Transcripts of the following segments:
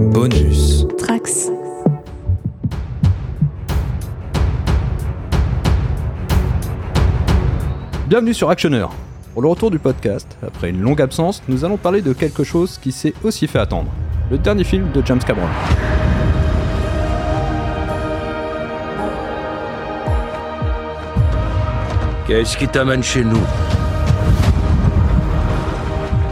Bonus. Trax. Bienvenue sur Actioner. Pour le retour du podcast, après une longue absence, nous allons parler de quelque chose qui s'est aussi fait attendre. Le dernier film de James Cameron. Qu'est-ce qui t'amène chez nous?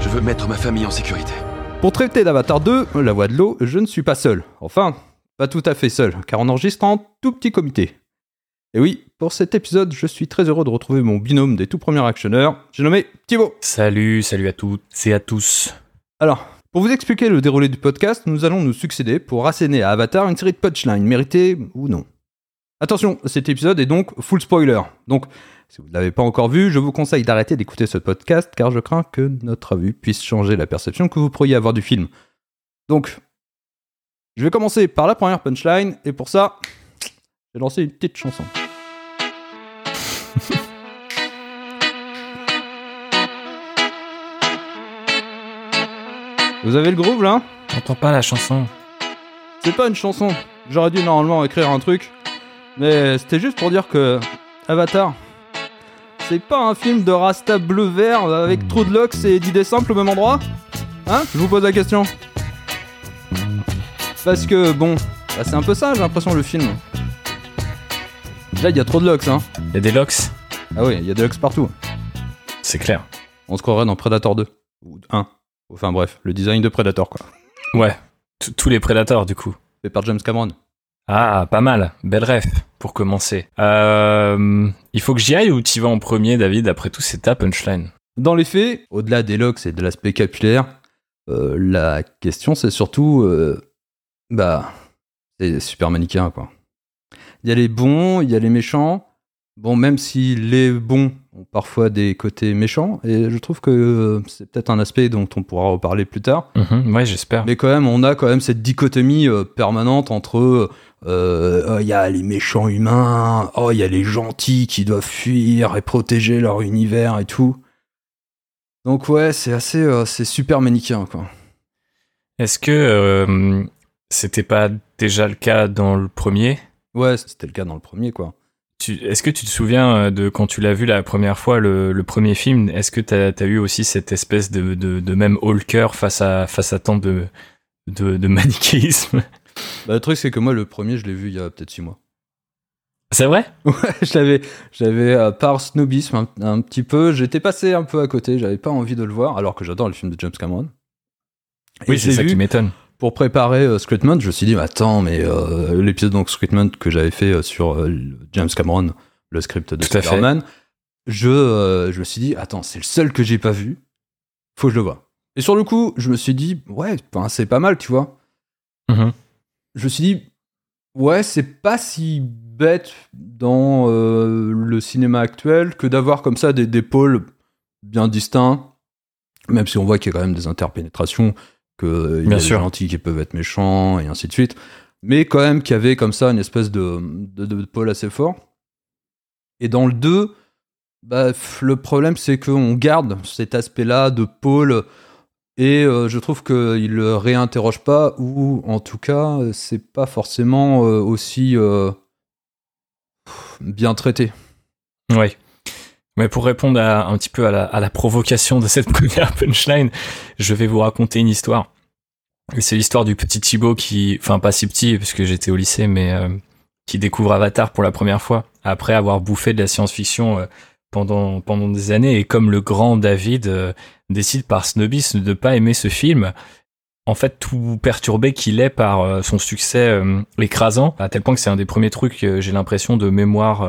Je veux mettre ma famille en sécurité. Pour traiter d'Avatar 2, La Voix de l'eau, je ne suis pas seul. Enfin, pas tout à fait seul, car on enregistre en tout petit comité. Et oui, pour cet épisode, je suis très heureux de retrouver mon binôme des tout premiers actionneurs, j'ai nommé Thibaut. Salut, salut à toutes et à tous. Alors, pour vous expliquer le déroulé du podcast, nous allons nous succéder pour asséner à Avatar une série de punchlines méritées ou non. Attention, cet épisode est donc full spoiler. Donc, si vous ne l'avez pas encore vu, je vous conseille d'arrêter d'écouter ce podcast car je crains que notre vue puisse changer la perception que vous pourriez avoir du film. Donc, je vais commencer par la première punchline et pour ça, j'ai lancé une petite chanson. Vous avez le groove là? J'entends pas la chanson. C'est pas une chanson. J'aurais dû normalement écrire un truc. Mais c'était juste pour dire que Avatar, c'est pas un film de Rasta bleu-vert avec trop de locks et d'idées simples au même endroit Hein Je vous pose la question. Parce que bon, bah, c'est un peu ça j'ai l'impression le film. Là il y a trop de locks hein. Il y a des locks Ah oui, il y a des locks partout. C'est clair. On se croirait dans Predator 2. Ou 1. Enfin bref, le design de Predator quoi. Ouais. Tous les prédateurs, du coup. Fait par James Cameron. Ah, pas mal. Belle ref, pour commencer. Euh, il faut que j'y aille ou t'y vas en premier, David Après tout, c'est ta punchline. Dans les faits, au-delà des locks et de l'aspect capillaire, euh, la question c'est surtout, euh, bah, c'est super manichéen quoi. Il y a les bons, il y a les méchants. Bon, même si les bons ont parfois des côtés méchants, et je trouve que c'est peut-être un aspect dont on pourra reparler plus tard. Mhm, ouais, j'espère. Mais quand même, on a quand même cette dichotomie permanente entre euh, oh, il y a les méchants humains, oh il y a les gentils qui doivent fuir et protéger leur univers et tout. Donc ouais, c'est assez, euh, c'est super manichéen quoi. Est-ce que euh, c'était pas déjà le cas dans le premier? Ouais, c'était le cas dans le premier quoi. Tu- Est-ce que tu te souviens de quand tu l'as vu la première fois, le, le premier film Est-ce que t'as as eu aussi cette espèce de, de, de même haut le cœur face à, face à tant de, de, de manichéisme? Bah, le truc c'est que moi le premier je l'ai vu il y a peut-être 6 mois. C'est vrai? Ouais, je l'avais, j'avais euh, par snobisme un, un petit peu, j'étais passé un peu à côté, j'avais pas envie de le voir, alors que j'adore le film de James Cameron. Et Oui, c'est ça vu qui m'étonne. pour préparer euh, je me suis dit, mais attends, mais euh, l'épisode donc que j'avais fait euh, sur James Cameron, le script de. Superman, je, je me suis dit, attends, c'est le seul que j'ai pas vu, faut que je le vois. Et sur le coup, je me suis dit, ouais, enfin, c'est pas mal, tu vois. Mhm. Je me suis dit, ouais, c'est pas si bête dans euh, le cinéma actuel que d'avoir comme ça des, des pôles bien distincts, même si on voit qu'il y a quand même des interpénétrations, qu'il y Bien a sûr. des gentils qui peuvent être méchants et ainsi de suite, mais quand même qu'il y avait comme ça une espèce de, de, de pôle assez fort. Et dans le 2, bah, le problème c'est qu'on garde cet aspect-là de pôle et euh, je trouve qu'il le réinterroge pas, ou en tout cas, c'est pas forcément euh, aussi euh, bien traité. Ouais. Mais pour répondre un petit peu à la, à la provocation de cette première punchline, je vais vous raconter une histoire. C'est l'histoire du petit Thibaut qui, enfin pas si petit parce que j'étais au lycée, mais qui découvre Avatar pour la première fois après avoir bouffé de la science-fiction pendant pendant des années et comme le grand David euh, décide par snobisme de pas aimer ce film. En fait, tout perturbé qu'il est par euh, son succès euh, écrasant, à tel point que c'est un des premiers trucs, j'ai l'impression, de mémoire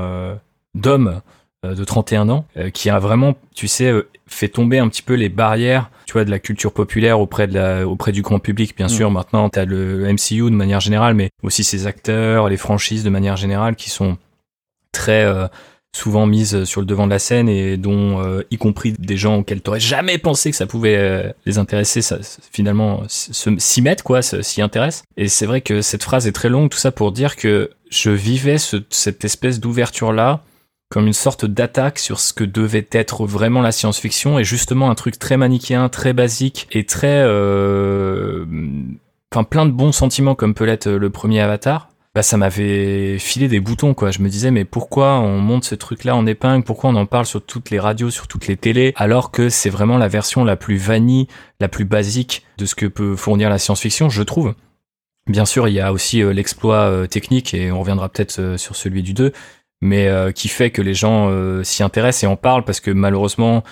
d'homme de 31 ans, qui a vraiment, tu sais, fait tomber un petit peu les barrières, tu vois, de la culture populaire auprès de la, auprès du grand public, bien Mm. sûr. Maintenant, t'as le MCU de manière générale, mais aussi ses acteurs, les franchises de manière générale, qui sont très souvent mises sur le devant de la scène et dont, euh, y compris des gens auxquels t'aurais jamais pensé que ça pouvait euh, les intéresser, ça, finalement, se- s'y mettent, quoi, s'y intéressent. Et c'est vrai que cette phrase est très longue, tout ça pour dire que je vivais ce- cette espèce d'ouverture-là comme une sorte d'attaque sur ce que devait être vraiment la science-fiction et justement un truc très manichéen, très basique et très euh, enfin plein de bons sentiments comme peut l'être le premier Avatar, ça m'avait filé des boutons quoi. Je me disais mais pourquoi on monte ce truc là en épingle, pourquoi on en parle sur toutes les radios, sur toutes les télés, alors que c'est vraiment la version la plus vanille, la plus basique de ce que peut fournir la science-fiction, je trouve. Bien sûr, il y a aussi euh, l'exploit euh, technique et on reviendra peut-être euh, sur celui du 2, mais qui fait que les gens s'y intéressent et en parlent parce que malheureusement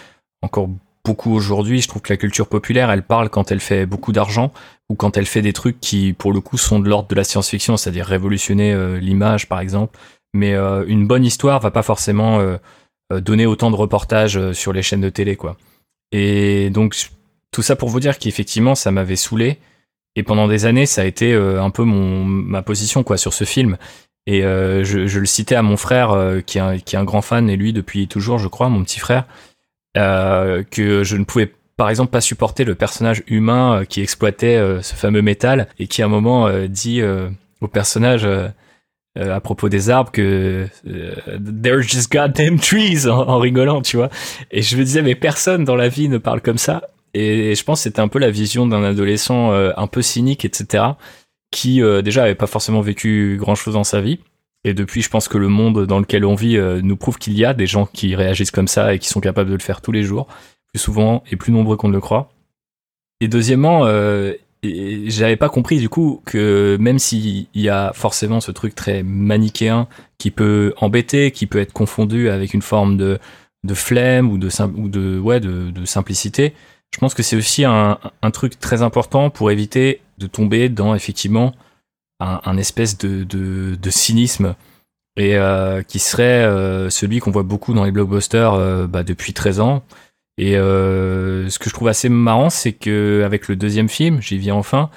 encore beaucoup aujourd'hui. Je trouve que la culture populaire, elle parle quand elle fait beaucoup d'argent ou quand elle fait des trucs qui, pour le coup, sont de l'ordre de la science-fiction, c'est-à-dire révolutionner euh, l'image, par exemple. Mais euh, une bonne histoire va pas forcément euh, donner autant de reportages sur les chaînes de télé, quoi. Et donc, tout ça pour vous dire qu'effectivement, ça m'avait saoulé. Et pendant des années, ça a été un peu mon ma position, quoi, sur ce film. Et je, le citais à mon frère, qui est un grand fan, et lui depuis toujours, je crois, mon petit frère. Euh, que je ne pouvais par exemple pas supporter le personnage humain euh, qui exploitait euh, ce fameux métal et qui à un moment dit au personnage à propos des arbres que there's just goddamn trees en, rigolant, tu vois. Et je me disais mais personne dans la vie ne parle comme ça. Et, je pense que c'était un peu la vision d'un adolescent un peu cynique, etc. qui déjà avait pas forcément vécu grand chose dans sa vie et depuis, je pense que le monde dans lequel on vit euh, nous prouve qu'il y a des gens qui réagissent comme ça et qui sont capables de le faire tous les jours, plus souvent et plus nombreux qu'on ne le croit. Et deuxièmement, euh, j'avais pas compris du coup que même s'il y a forcément ce truc très manichéen qui peut embêter, qui peut être confondu avec une forme de, flemme ou de, ou simplicité, je pense que c'est aussi un, un, truc très important pour éviter de tomber dans effectivement un, espèce de, de, cynisme et euh, qui serait euh, celui qu'on voit beaucoup dans les blockbusters euh, bah, depuis 13 ans. Et ce que je trouve assez marrant, c'est que avec le deuxième film, j'y viens enfin,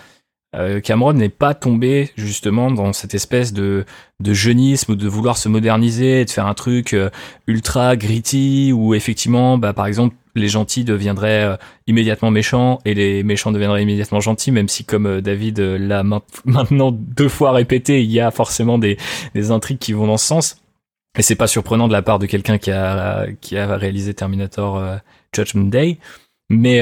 Cameron n'est pas tombé justement dans cette espèce de, de jeunisme de vouloir se moderniser, de faire un truc ultra gritty ou effectivement, bah, par exemple, les gentils deviendraient euh, immédiatement méchants et les méchants deviendraient immédiatement gentils, même si comme euh, David euh, l'a maintenant deux fois répété, il y a forcément des, des intrigues qui vont dans ce sens. Et c'est pas surprenant de la part de quelqu'un qui a, qui a réalisé Terminator Judgment Day. Mais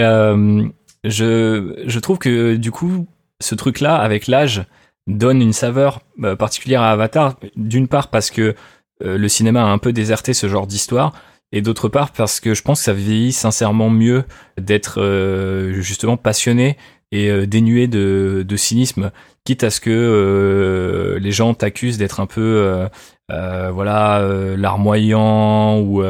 je, je trouve que du coup, ce truc-là, avec l'âge, donne une saveur particulière à Avatar. D'une part parce que le cinéma a un peu déserté ce genre d'histoire et d'autre part parce que je pense que ça vieillit sincèrement mieux d'être euh, justement passionné et euh, dénué de, cynisme, quitte à ce que euh, les gens t'accusent d'être un peu voilà larmoyant ou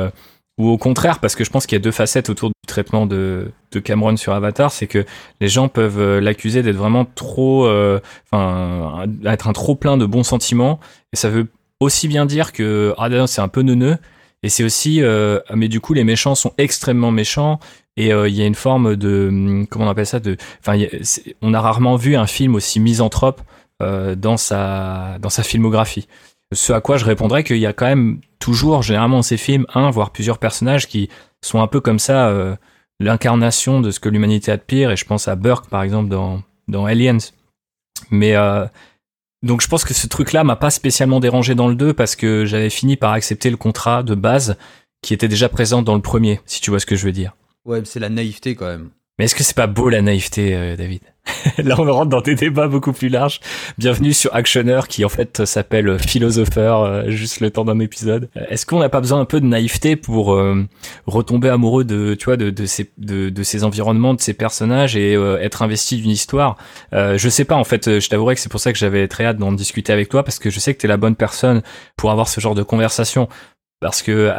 ou au contraire parce que je pense qu'il y a deux facettes autour du traitement de, Cameron sur Avatar, c'est que les gens peuvent l'accuser d'être vraiment trop, être un trop plein de bons sentiments, et ça veut aussi bien dire que ah c'est un peu neuneux, et c'est aussi, euh, mais du coup, les méchants sont extrêmement méchants. Et euh, il y a une forme de, hum, comment on appelle ça, de, enfin, on a rarement vu un film aussi misanthrope euh, dans sa dans sa filmographie. Ce à quoi je répondrais qu'il y a quand même toujours, généralement, ces films, un voire plusieurs personnages qui sont un peu comme ça, l'incarnation de ce que l'humanité a de pire. Et je pense à Burke, par exemple, dans dans Aliens. Mais donc je pense que ce truc-là m'a pas spécialement dérangé dans le 2 parce que j'avais fini par accepter le contrat de base qui était déjà présent dans le premier, si tu vois ce que je veux dire. Ouais, c'est la naïveté quand même. Mais est-ce que c'est pas beau la naïveté, euh, David? Là, on rentre dans des débats beaucoup plus larges. Bienvenue sur Actioner, qui en fait s'appelle Philosopheur, euh, juste le temps d'un épisode. Euh, est-ce qu'on n'a pas besoin un peu de naïveté pour retomber amoureux de, tu vois, de, ces, environnements, de ces personnages et être investi d'une histoire? Je sais pas, en fait, je t'avouerais que c'est pour ça que j'avais très hâte d'en discuter avec toi, parce que je sais que t'es la bonne personne pour avoir ce genre de conversation. Parce que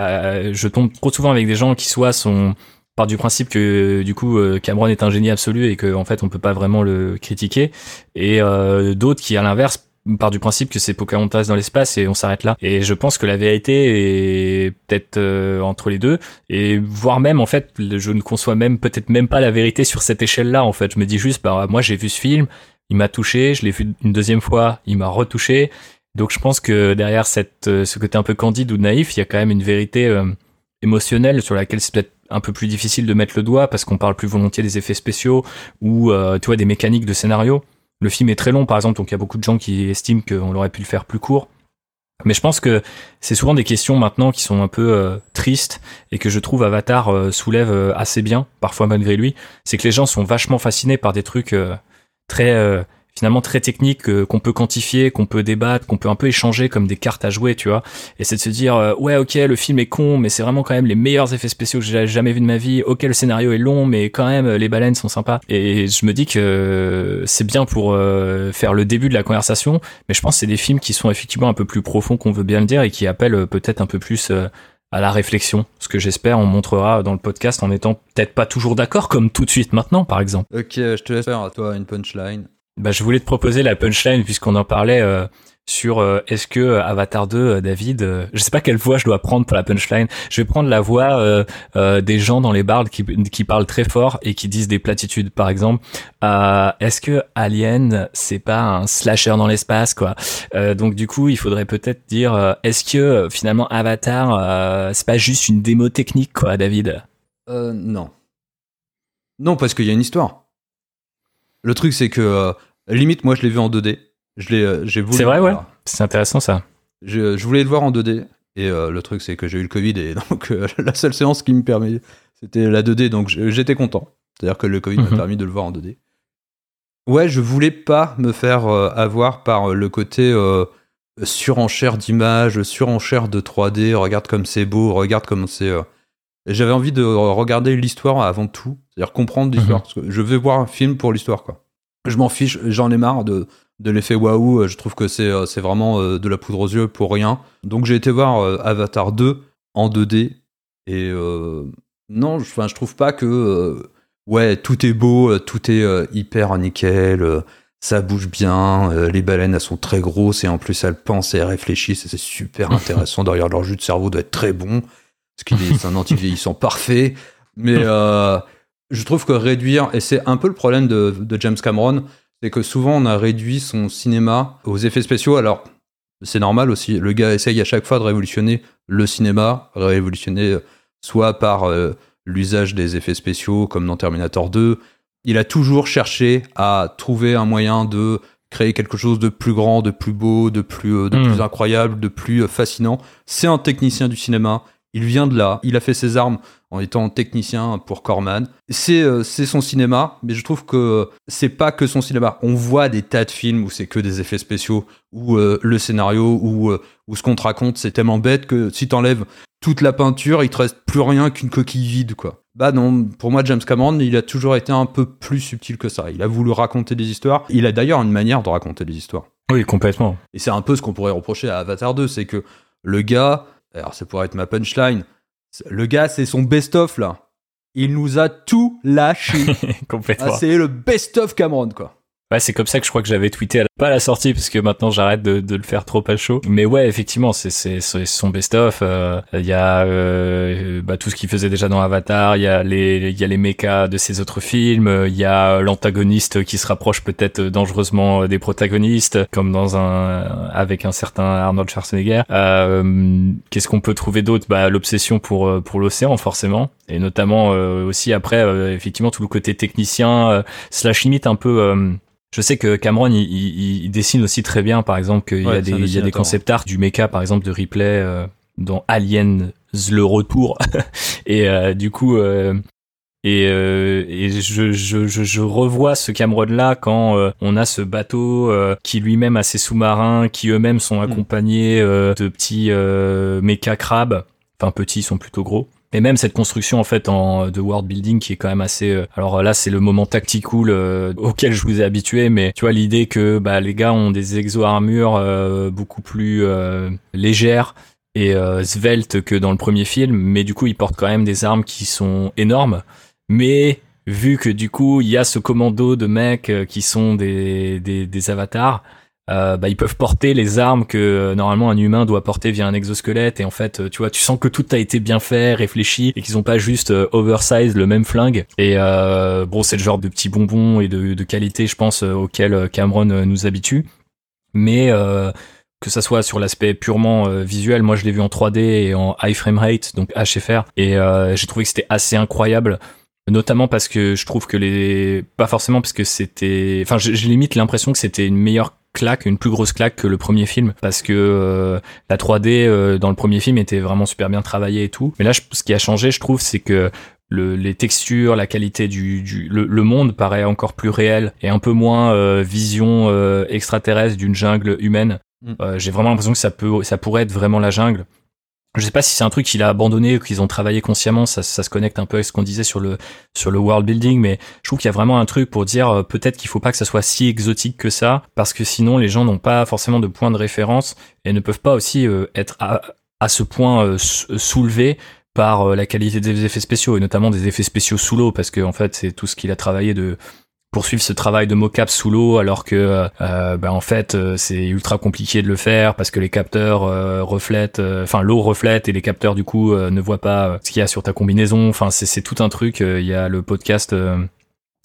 je tombe trop souvent avec des gens qui soit sont part du principe que du coup euh, Cameron est un génie absolu et qu'en en fait on peut pas vraiment le critiquer et euh, d'autres qui à l'inverse part du principe que c'est Pocahontas dans l'espace et on s'arrête là. Et je pense que la vérité est peut-être euh, entre les deux et voire même en fait je ne conçois même peut-être même pas la vérité sur cette échelle-là en fait. Je me dis juste bah moi j'ai vu ce film, il m'a touché, je l'ai vu une deuxième fois, il m'a retouché. Donc je pense que derrière cette ce côté un peu candide ou naïf, il y a quand même une vérité émotionnelle sur laquelle c'est peut-être un peu plus difficile de mettre le doigt parce qu'on parle plus volontiers des effets spéciaux ou euh, tu vois des mécaniques de scénario. Le film est très long par exemple, donc il y a beaucoup de gens qui estiment qu'on aurait pu le faire plus court. Mais je pense que c'est souvent des questions maintenant qui sont un peu euh, tristes et que je trouve Avatar euh, soulève assez bien, parfois malgré lui. C'est que les gens sont vachement fascinés par des trucs très finalement très techniques euh, qu'on peut quantifier, qu'on peut débattre, qu'on peut un peu échanger comme des cartes à jouer, tu vois. Et c'est de se dire euh, ouais ok le film est con, mais c'est vraiment quand même les meilleurs effets spéciaux que j'ai jamais vu de ma vie. Ok le scénario est long, mais quand même les baleines sont sympas. Et je me dis que c'est bien pour faire le début de la conversation, mais je pense que c'est des films qui sont effectivement un peu plus profonds qu'on veut bien le dire et qui appellent peut-être un peu plus à la réflexion. Ce que j'espère, on montrera dans le podcast en étant peut-être pas toujours d'accord, comme tout de suite maintenant, par exemple. Ok, je te laisse faire à toi une punchline. Bah, je voulais te proposer la punchline puisqu'on en parlait. Euh, sur euh, est-ce que euh, Avatar 2, euh, David, je sais pas quelle voix je dois prendre pour la punchline. Je vais prendre la voix des gens dans les bars qui, qui parlent très fort et qui disent des platitudes. Par exemple, est-ce que Alien, c'est pas un slasher dans l'espace, quoi? Donc du coup, il faudrait peut-être dire, est-ce que finalement Avatar, c'est pas juste une démo technique, quoi, David? Euh, non. Non, parce qu'il y a une histoire. Le truc, c'est que limite, moi, je l'ai vu en 2D. Je l'ai, euh, j'ai voulu. C'est vrai, ouais. C'est intéressant ça. Je, je, voulais le voir en 2D. Et euh, le truc, c'est que j'ai eu le Covid et donc euh, la seule séance qui me permet, c'était la 2D. Donc j'étais content. C'est-à-dire que le Covid m'a mhm. permis de le voir en 2D. Ouais, je voulais pas me faire avoir par le côté surenchère d'images, surenchère de 3D. Regarde comme c'est beau, regarde comme c'est. J'avais envie de regarder l'histoire avant tout, c'est-à-dire comprendre l'histoire. Mhm. Je veux voir un film pour l'histoire, quoi. Je m'en fiche, j'en ai marre de de l'effet waouh. Je trouve que c'est euh, c'est vraiment euh, de la poudre aux yeux pour rien. Donc j'ai été voir euh, Avatar 2 en 2D et non, enfin je trouve pas que ouais tout est beau, tout est hyper nickel. ça bouge bien, les baleines elles sont très grosses et en plus elles pensent et elles réfléchissent et c'est super intéressant. Derrière leur jus de cerveau doit être très bon, parce qu'il est, un anti-vieillissant parfait. Mais je trouve que réduire, et c'est un peu le problème de, de James Cameron, c'est que souvent on a réduit son cinéma aux effets spéciaux. Alors, c'est normal aussi. Le gars essaye à chaque fois de révolutionner le cinéma, révolutionner euh, soit par euh, l'usage des effets spéciaux, comme dans Terminator 2. Il a toujours cherché à trouver un moyen de créer quelque chose de plus grand, de plus beau, de plus, euh, de hmm. plus incroyable, de plus fascinant. C'est un technicien du cinéma. Il vient de là. Il a fait ses armes en étant technicien pour Corman. C'est euh, c'est son cinéma, mais je trouve que c'est pas que son cinéma. On voit des tas de films où c'est que des effets spéciaux, où euh, le scénario, où, euh, où ce qu'on te raconte, c'est tellement bête que si t'enlèves toute la peinture, il te reste plus rien qu'une coquille vide, quoi. Bah non, pour moi, James Cameron, il a toujours été un peu plus subtil que ça. Il a voulu raconter des histoires. Il a d'ailleurs une manière de raconter des histoires. Oui, complètement. Et c'est un peu ce qu'on pourrait reprocher à Avatar 2, c'est que le gars, alors ça pourrait être ma punchline, le gars, c'est son best-of là. Il nous a tout lâché. Complètement. Ah, c'est le best-of Cameron, quoi. Ouais, c'est comme ça que je crois que j'avais tweeté à la... pas à la sortie parce que maintenant j'arrête de, de, le faire trop à chaud. Mais ouais, effectivement, c'est c'est son best-of. Euh, il y a euh, bah, tout ce qu'il faisait déjà dans Avatar. Il y a les il y a les mechas de ses autres films. Il y a l'antagoniste qui se rapproche peut-être dangereusement des protagonistes, comme dans un avec un certain Arnold Schwarzenegger. Euh, Qu'est-ce qu'on peut trouver d'autre? Bah l'obsession pour pour l'océan forcément, et notamment euh, aussi après effectivement tout le côté technicien slash limite un peu je sais que Cameron, il, dessine aussi très bien, par exemple, qu'il y a des, il y a des concept art du mecha, par exemple, de replay euh, dans Alien le retour. et euh, du coup, euh, et, et je, je, je, revois ce Cameron-là quand on a ce bateau qui lui-même a ses sous-marins, qui eux-mêmes sont hmm. accompagnés de petits mecha crabes. Enfin, petits, ils sont plutôt gros. Et même cette construction en fait en de world building qui est quand même assez. Euh, alors là, c'est le moment tactical euh, auquel je vous ai habitué, mais tu vois l'idée que bah, les gars ont des exo-armures euh, beaucoup plus légères et sveltes que dans le premier film, mais du coup ils portent quand même des armes qui sont énormes. Mais vu que du coup il y a ce commando de mecs qui sont des, des, des avatars, euh, bah, ils peuvent porter les armes que euh, normalement un humain doit porter via un exosquelette. Et en fait euh, tu vois tu sens que tout a été bien fait réfléchi et qu'ils ont pas juste oversize le même flingue. Et bon c'est le genre de petits bonbons et de, de qualité je pense auquel Cameron nous habitue. Mais que ça soit sur l'aspect purement visuel, moi je l'ai vu en 3D et en high frame rate, donc HFR, et j'ai trouvé que c'était assez incroyable notamment parce que je trouve que les pas forcément parce que c'était enfin j'ai limite l'impression que c'était une meilleure claque, une plus grosse claque que le premier film, parce que euh, la 3D euh, dans le premier film était vraiment super bien travaillée et tout. Mais là, ce qui a changé, je trouve, c'est que le, les textures, la qualité du, du le, le monde paraît encore plus réel et un peu moins euh, vision euh, extraterrestre d'une jungle humaine. Mm. Euh, J'ai vraiment l'impression que ça peut, ça pourrait être vraiment la jungle. Je sais pas si c'est un truc qu'il a abandonné ou qu'ils ont travaillé consciemment. Ça, ça se connecte un peu avec ce qu'on disait sur le sur le world building, mais je trouve qu'il y a vraiment un truc pour dire euh, peut-être qu'il faut pas que ça soit si exotique que ça, parce que sinon les gens n'ont pas forcément de point de référence et ne peuvent pas aussi euh, être à, à ce point euh, sou- soulevés par la qualité des effets spéciaux et notamment des effets spéciaux sous l'eau parce que en fait c'est tout ce qu'il a travaillé de poursuivre ce travail de mocap sous l'eau alors que euh, bah, en fait euh, c'est ultra compliqué de le faire parce que les capteurs euh, reflètent euh, enfin l'eau reflète et les capteurs du coup euh, ne voient pas euh, ce qu'il y a sur ta combinaison. Enfin c'est tout un truc euh, il y a le podcast euh,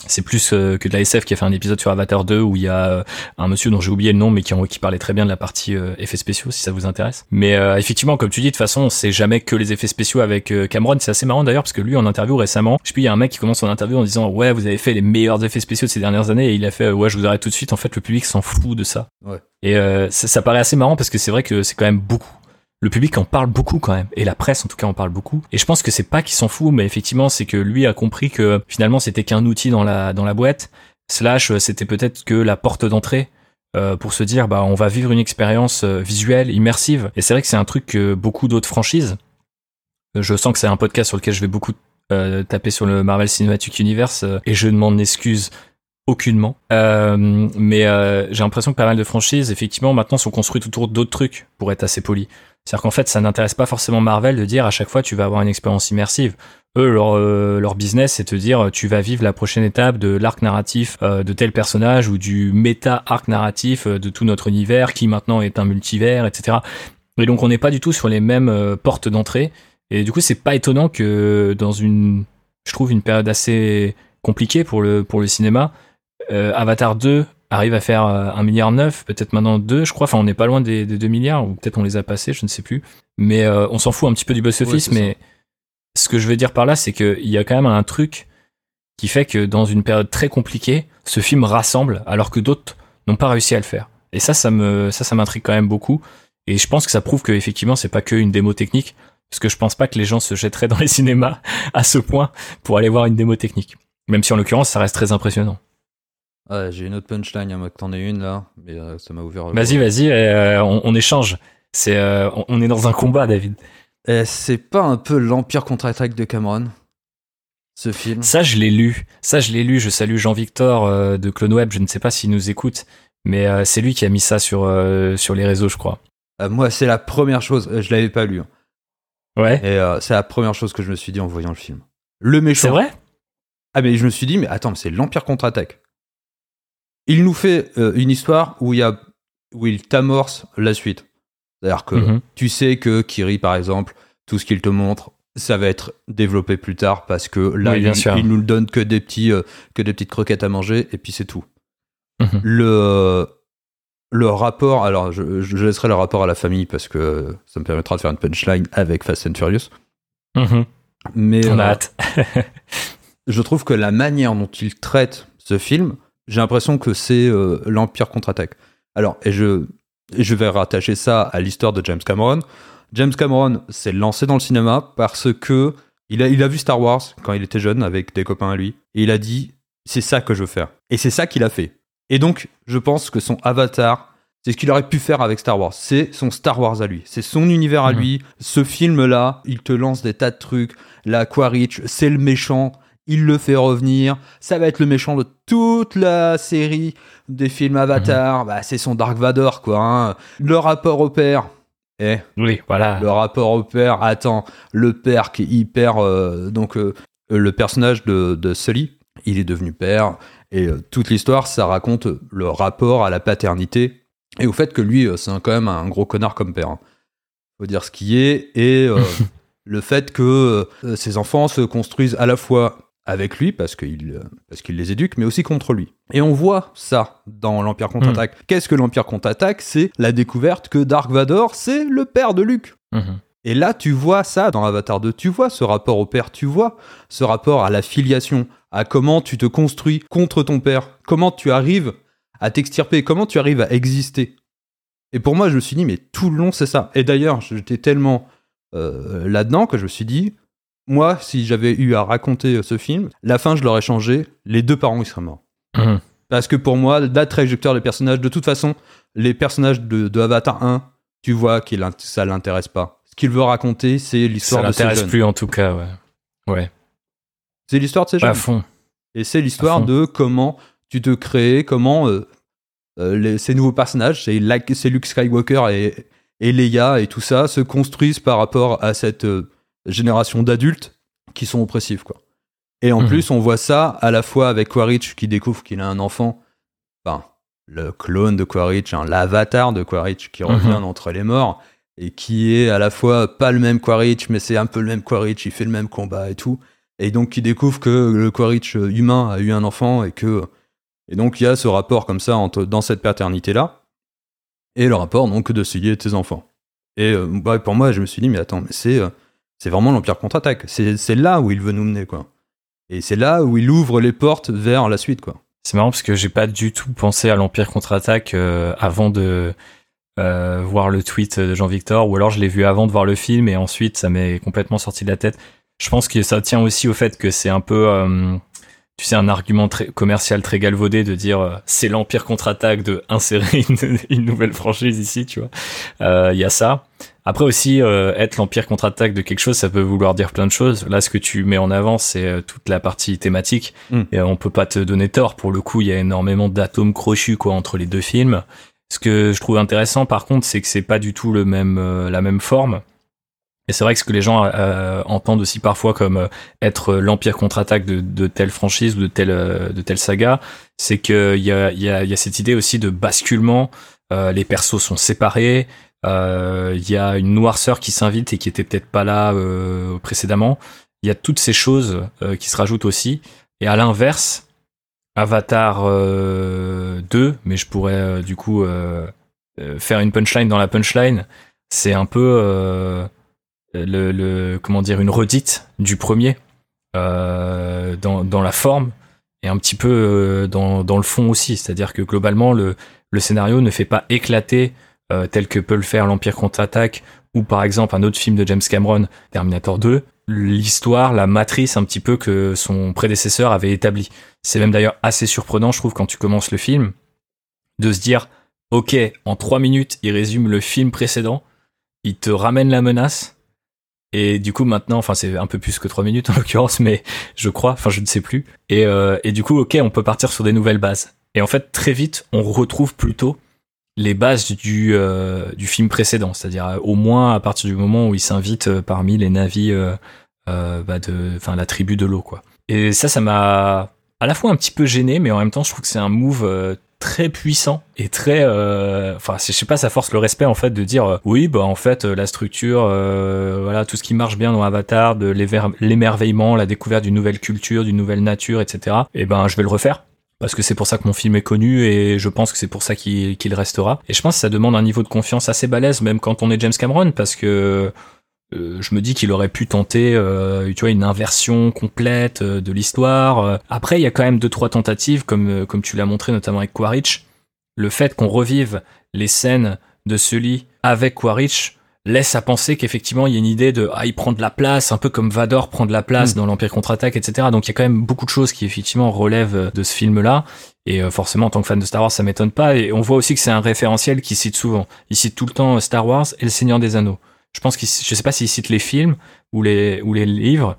c'est plus euh, que de la SF qui a fait un épisode sur Avatar 2 où il y a euh, un monsieur dont j'ai oublié le nom mais qui, en- qui parlait très bien de la partie euh, effets spéciaux si ça vous intéresse. Mais euh, effectivement comme tu dis de toute façon c'est jamais que les effets spéciaux avec euh, Cameron c'est assez marrant d'ailleurs parce que lui en interview récemment je sais plus il y a un mec qui commence son interview en disant ouais vous avez fait les meilleurs effets spéciaux de ces dernières années et il a fait euh, ouais je vous arrête tout de suite en fait le public s'en fout de ça. Ouais. Et euh, ça, ça paraît assez marrant parce que c'est vrai que c'est quand même beaucoup le public en parle beaucoup quand même et la presse en tout cas en parle beaucoup et je pense que c'est pas qu'il s'en fout mais effectivement c'est que lui a compris que finalement c'était qu'un outil dans la boîte slash euh, c'était peut-être que la porte d'entrée euh, pour se dire bah on va vivre une expérience euh, visuelle immersive et c'est vrai que c'est un truc que beaucoup d'autres franchises je sens que c'est un podcast sur lequel je vais beaucoup taper sur le Marvel Cinematic Universe et je ne m'en excuse aucunement. Mais j'ai l'impression que pas mal de franchises, effectivement, maintenant sont construites autour d'autres trucs, pour être assez poli. C'est-à-dire qu'en fait, ça n'intéresse pas forcément Marvel de dire à chaque fois tu vas avoir une expérience immersive. Eux, leur, euh, leur business, c'est te dire tu vas vivre la prochaine étape de l'arc narratif euh, de tel personnage ou du méta-arc narratif euh, de tout notre univers qui maintenant est un multivers, etc. Et donc on n'est pas du tout sur les mêmes portes d'entrée. Et du coup, c'est pas étonnant que dans une, je trouve, une période assez compliquée pour le, pour le cinéma, Avatar 2 arrive à faire euh, 1 milliard 9, peut-être maintenant 2, je crois. Enfin, on n'est pas loin des, des 2 milliards, ou peut-être on les a passés, je ne sais plus. Mais euh, on s'en fout un petit peu du box-office, Ouais, mais ce que je veux dire par là, c'est qu'il y a quand même un truc qui fait que dans une période très compliquée, ce film rassemble, alors que d'autres n'ont pas réussi à le faire. Et ça, ça me, ça, ça m'intrigue quand même beaucoup. Et je pense que ça prouve que effectivement, c'est pas que une démo technique, parce que je pense pas que les gens se jetteraient dans les cinémas à ce point pour aller voir une démo technique. Même si en l'occurrence, ça reste très impressionnant. J'ai une autre punchline, à moi que t'en aies une là, mais euh, ça m'a ouvert. Vas-y, vas-y, euh, on, on échange. C'est, euh, on, on est dans un combat, David. Eh, c'est pas un peu l'Empire contre-attaque de Cameron Ce film? Ça, je l'ai lu. Ça, je l'ai lu. Je salue Jean-Victor de CloneWeb. Je ne sais pas s'il nous écoute, mais c'est lui qui a mis ça sur sur les réseaux, je crois. Moi, c'est la première chose, je l'avais pas lu, hein. Ouais. et c'est la première chose que je me suis dit en voyant le film. Le méchant. C'est vrai? Ah, mais je me suis dit, mais attends, mais c'est l'Empire contre-attaque. Il nous fait euh, une histoire où il y a où il t'amorce la suite. C'est-à-dire que Mhm. tu sais que Kiri, par exemple, tout ce qu'il te montre, ça va être développé plus tard parce que là, Oui, il, il nous le donne que des petits, euh, que des petites croquettes à manger et puis c'est tout. Mhm. Le le rapport, alors je, je laisserai le rapport à la famille parce que ça me permettra de faire une punchline avec Fast and Furious. Mhm. Mais On a euh, hâte. je trouve que la manière dont il traite ce film, j'ai l'impression que c'est euh, l'Empire contre-attaque. Alors, et je, je vais rattacher ça à l'histoire de James Cameron. James Cameron s'est lancé dans le cinéma parce que il a, il a vu Star Wars quand il était jeune avec des copains à lui. Et il a dit, c'est ça que je veux faire. Et c'est ça qu'il a fait. Et donc, je pense que son avatar, c'est ce qu'il aurait pu faire avec Star Wars. C'est son Star Wars à lui. C'est son univers à Mhm. lui. Ce film-là, il te lance des tas de trucs. La Quaritch, c'est le méchant. Il le fait revenir. Ça va être le méchant de toute la série des films Avatar. Bah, c'est son Dark Vador, quoi. hein. Le rapport au père. Eh, Oui, voilà. le rapport au père. Attends, le père qui est hyper. euh, donc, euh, le personnage de, de Sully, il est devenu père. Et euh, toute l'histoire, ça raconte le rapport à la paternité et au fait que lui, euh, c'est un- quand même un gros connard comme père. hein. Faut dire ce qui est. Et euh, le fait que euh, ses enfants se construisent à la fois avec lui, parce qu'il euh, parce qu'il les éduque, mais aussi contre lui. Et on voit ça dans l'Empire contre-attaque. Qu'est-ce que l'Empire contre-attaque? C'est la découverte que Dark Vador, c'est le père de Luke. Mhm. Et là, tu vois ça dans Avatar 2, tu vois ce rapport au père, tu vois ce rapport à la filiation, à comment tu te construis contre ton père, comment tu arrives à t'extirper, comment tu arrives à exister. Et pour moi, je me suis dit, mais tout le long, c'est ça. Et d'ailleurs, j'étais tellement euh, là-dedans que je me suis dit, moi, si j'avais eu à raconter euh, ce film, la fin, je l'aurais changé. Les deux parents, ils seraient morts. Mhm. Parce que pour moi, la trajectoire des personnages, de toute façon, les personnages de, de Avatar 1, tu vois que ça l'intéresse pas. Ce qu'il veut raconter, c'est Ça l'histoire de ces l'intéresse jeunes. plus en tout cas, ouais. Ouais, C'est l'histoire de ces pas à jeunes. fond. Et c'est l'histoire de comment tu te crées, comment euh, euh, les- ces nouveaux personnages, c'est Luke Skywalker et, et Leia et tout ça, se construisent par rapport à cette euh, génération d'adultes qui sont oppressifs. Quoi. Et en Mhm. plus, on voit ça à la fois avec Quaritch qui découvre qu'il a un enfant, enfin, le clone de Quaritch, hein, l'avatar de Quaritch qui revient Mhm. d'entre les morts et qui est à la fois pas le même Quaritch, mais c'est un peu le même Quaritch, il fait le même combat et tout. Et donc qui découvre que le Quaritch humain a eu un enfant et que et donc il y a ce rapport comme ça entre, dans cette paternité là et le rapport donc de celui de tes enfants. Et euh, bah, pour moi, je me suis dit mais attends, mais c'est euh, c'est vraiment l'Empire contre-attaque. C'est là où il veut nous mener quoi. Et c'est là où il ouvre les portes vers la suite quoi. C'est marrant parce que j'ai pas du tout pensé à l'Empire contre-attaque euh, avant de euh, voir le tweet de Jean-Victor, ou alors je l'ai vu avant de voir le film et ensuite ça m'est complètement sorti de la tête. Je pense que ça tient aussi au fait que c'est un peu, euh, tu sais, un argument très commercial très galvaudé de dire euh, c'est l'Empire contre-attaque de insérer une, une nouvelle franchise ici, tu vois. Euh, Il y a ça. Après aussi, euh, être l'Empire contre-attaque de quelque chose, ça peut vouloir dire plein de choses. Là, ce que tu mets en avant, c'est toute la partie thématique. Mm. Et on peut pas te donner tort. Pour le coup, il y a énormément d'atomes crochus quoi entre les deux films. Ce que je trouve intéressant, par contre, c'est que c'est pas du tout le même, la même forme. Et c'est vrai que ce que les gens euh, entendent aussi parfois comme euh, être l'empire contre-attaque de, de telle franchise ou de telle, euh, de telle saga, c'est qu'il y a, y, a, y a cette idée aussi de basculement. Euh, les persos sont séparés. euh, Il y a une noirceur qui s'invite et qui était peut-être pas là euh, précédemment. Il y a toutes ces choses euh, qui se rajoutent aussi. Et à l'inverse, Avatar euh, 2, mais je pourrais euh, du coup euh, euh, faire une punchline dans la punchline. C'est un peu euh, le, comment dire une redite du premier euh, dans, dans la forme et un petit peu euh, dans, dans le fond aussi. C'est-à-dire que globalement le, le scénario ne fait pas éclater euh, tel que peut le faire l'Empire contre-attaque ou par exemple un autre film de James Cameron, Terminator 2, l'histoire, la matrice un petit peu que son prédécesseur avait établi. C'est même d'ailleurs assez surprenant, je trouve, quand tu commences le film, de se dire, ok, en trois minutes, il résume le film précédent, il te ramène la menace, et du coup maintenant, enfin c'est un peu plus que trois minutes en l'occurrence, mais je crois, enfin je ne sais plus, et, euh, et du coup, ok, on peut partir sur des nouvelles bases. Et en fait, très vite, on retrouve plutôt les bases du, euh, du film précédent, c'est-à-dire euh, au moins à partir du moment où il s'invite parmi les navis bah de, enfin la tribu de l'eau quoi. Et ça, ça m'a à la fois un petit peu gêné, mais en même temps, je trouve que c'est un move très puissant et très, euh, enfin, je sais pas, ça force le respect en fait de dire euh, oui, bah en fait euh, la structure, euh, voilà, tout ce qui marche bien dans Avatar, de l'émerveillement, la découverte d'une nouvelle culture, d'une nouvelle nature, etc. Et ben, je vais le refaire parce que c'est pour ça que mon film est connu et je pense que c'est pour ça qu'il qu'il restera. Et je pense que ça demande un niveau de confiance assez balèze, même quand on est James Cameron, parce que euh, je me dis qu'il aurait pu tenter, euh, tu vois, une inversion complète euh, de l'histoire. Euh, Après, il y a quand même deux trois tentatives, comme euh, comme tu l'as montré notamment avec Quaritch. Le fait qu'on revive les scènes de Sully avec Quaritch laisse à penser qu'effectivement il y a une idée de ah il prend de la place un peu comme Vador prend de la place Mm. dans l'Empire contre-attaque etc donc il y a quand même beaucoup de choses qui effectivement relèvent de ce film là et forcément en tant que fan de Star Wars ça m'étonne pas et on voit aussi que c'est un référentiel qui cite souvent il cite tout le temps Star Wars et le Seigneur des Anneaux je pense qu'il je sais pas s'il cite les films ou les ou les livres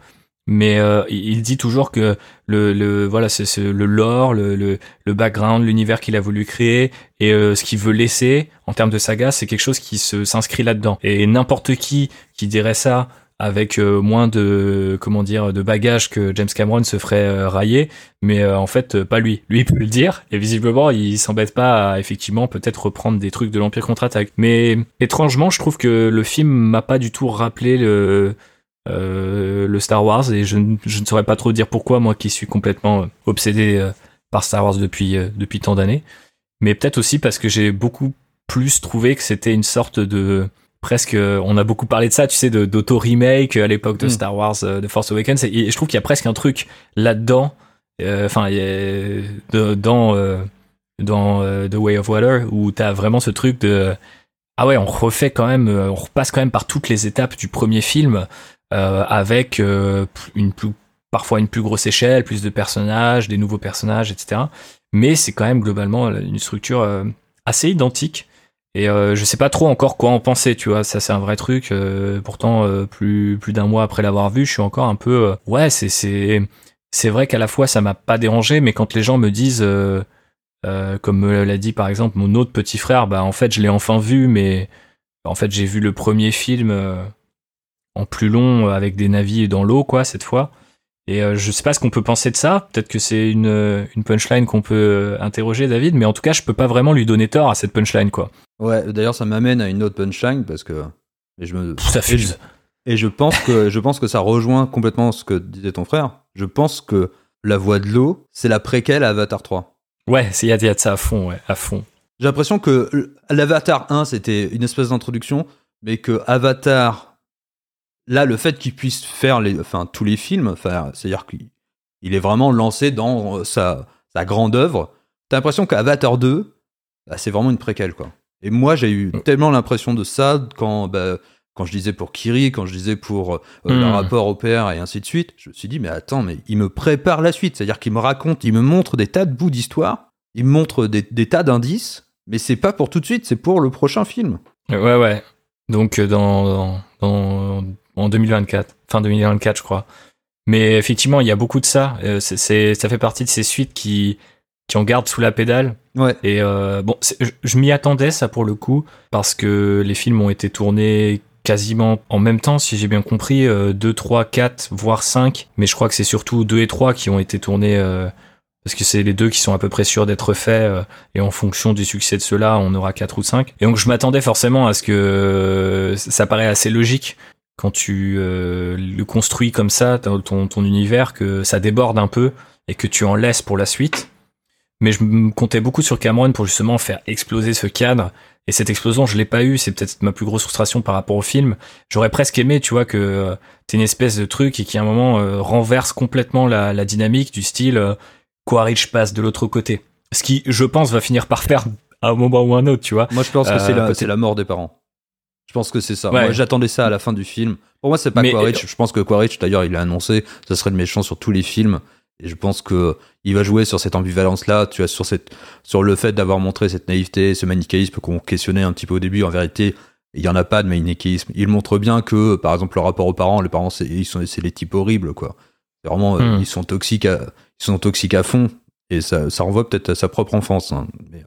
mais euh, il dit toujours que le, le voilà c'est c'est le lore le, le, le background l'univers qu'il a voulu créer et euh, ce qu'il veut laisser en termes de saga c'est quelque chose qui se s'inscrit là-dedans. Et n'importe qui qui dirait ça avec euh, moins de comment dire de bagages que James Cameron se ferait euh, railler. Mais euh, en fait pas lui. Lui il peut le dire. Et visiblement il s'embête pas à effectivement peut-être reprendre des trucs de l'Empire contre-attaque. Mais étrangement je trouve que le film m'a pas du tout rappelé le Star Wars. Et je, ne- je ne saurais pas trop dire pourquoi moi qui suis complètement obsédé par Star Wars depuis depuis tant d'années. Mais peut-être aussi parce que j'ai beaucoup plus trouvé que c'était une sorte de presque euh, on a beaucoup parlé de ça tu sais de d'auto remake à l'époque de Mm. Star Wars euh, de Force Awakens et, et je trouve qu'il y a presque un truc là-dedans euh, enfin dans euh, dans euh, The Way of Water où t'as vraiment ce truc de ah ouais on refait quand même euh, on repasse quand même par toutes les étapes du premier film euh, avec euh, une plus, parfois une plus grosse échelle, plus de personnages, des nouveaux personnages, etc. Mais c'est quand même globalement une structure euh, assez identique. Et euh, je sais pas trop encore quoi en penser, tu vois. Ça, c'est un vrai truc. euh, pourtant, euh, plus d'un mois après l'avoir vu, je suis encore un peu. ouais, c'est c'est c'est vrai qu'à la fois ça m'a pas dérangé, mais quand les gens me disent, comme me l'a dit par exemple mon autre petit frère, bah en fait je l'ai enfin vu, mais en fait j'ai vu le premier film en plus long avec des navires dans l'eau, quoi, cette fois. Et euh, je sais pas ce qu'on peut penser de ça. Peut-être que c'est une, une punchline qu'on peut euh, interroger, David, mais en tout cas, je peux pas vraiment lui donner tort à cette punchline, quoi. Ouais, d'ailleurs, ça m'amène à une autre punchline parce que. Et je, me... Ça et fuse. et je pense que je pense que ça rejoint complètement ce que disait ton frère. Je pense que La Voix de l'eau, c'est la préquelle à Avatar 3. Ouais, il y, a- de ça à fond, ouais, à fond. J'ai l'impression que l'Avatar 1, c'était une espèce d'introduction, mais que Avatar, là, le fait qu'il puisse faire les, enfin, tous les films, enfin, c'est-à-dire qu'il il est vraiment lancé dans euh, sa, sa grande œuvre, t'as l'impression qu'Avatar 2, bah, c'est vraiment une préquelle, quoi. Et moi, j'ai eu tellement l'impression de ça quand, bah, quand je disais pour Kiri, quand je disais pour euh, le Hmm. rapport au père et ainsi de suite, je me suis dit, mais attends, mais il me prépare la suite. C'est-à-dire qu'il me raconte, il me montre des tas de bouts d'histoire, il me montre des, des tas d'indices, mais c'est pas pour tout de suite, c'est pour le prochain film. Ouais, ouais. Donc, euh, dans, dans- en 2024, fin 2024, je crois. Mais effectivement, il y a beaucoup de ça. Euh, c'est, ça fait partie de ces suites qui, qui en gardent sous la pédale. Ouais. Et euh, bon, je, je m'y attendais, ça pour le coup, parce que les films ont été tournés quasiment en même temps, si j'ai bien compris, euh, 2, 3, 4, voire 5. Mais je crois que c'est surtout 2 et 3 qui ont été tournés, euh, parce que c'est les deux qui sont à peu près sûrs d'être faits, euh, et en fonction du succès de ceux-là, on aura 4 ou 5. Et donc je m'attendais forcément à ce que euh, ça paraît assez logique quand tu euh, le construis comme ça, ton, ton, univers, que ça déborde un peu et que tu en laisses pour la suite. Mais je me comptais beaucoup sur Cameron pour justement faire exploser ce cadre. Et cette explosion, je l'ai pas eu. C'est peut-être ma plus grosse frustration par rapport au film. J'aurais presque aimé, tu vois, que euh, t'aies une espèce de truc et qui à un moment euh, renverse complètement la, la dynamique du style euh, Quaritch passe de l'autre côté. Ce qui, je pense, va finir par faire à un moment ou un autre, tu vois. Moi, je pense que Euh, c'est la, peut-être- c'est la mort des parents. Je pense que c'est ça. Ouais. Moi, j'attendais ça à la fin du film. Pour moi, c'est pas Mais- Quaritch. Je pense que Quaritch, d'ailleurs, il a annoncé, ça serait le méchant sur tous les films. Et je pense que il va jouer sur cette ambivalence-là, tu vois, sur cette, sur le fait d'avoir montré cette naïveté, ce manichéisme qu'on questionnait un petit peu au début. En vérité, il y en a pas de manichéisme. Il montre bien que, par exemple, le rapport aux parents, les parents, c'est, ils sont, c'est les types horribles, quoi. C'est vraiment, euh, Hmm. ils sont toxiques à, ils sont toxiques à fond. Et ça, ça renvoie peut-être à sa propre enfance. hein. Mais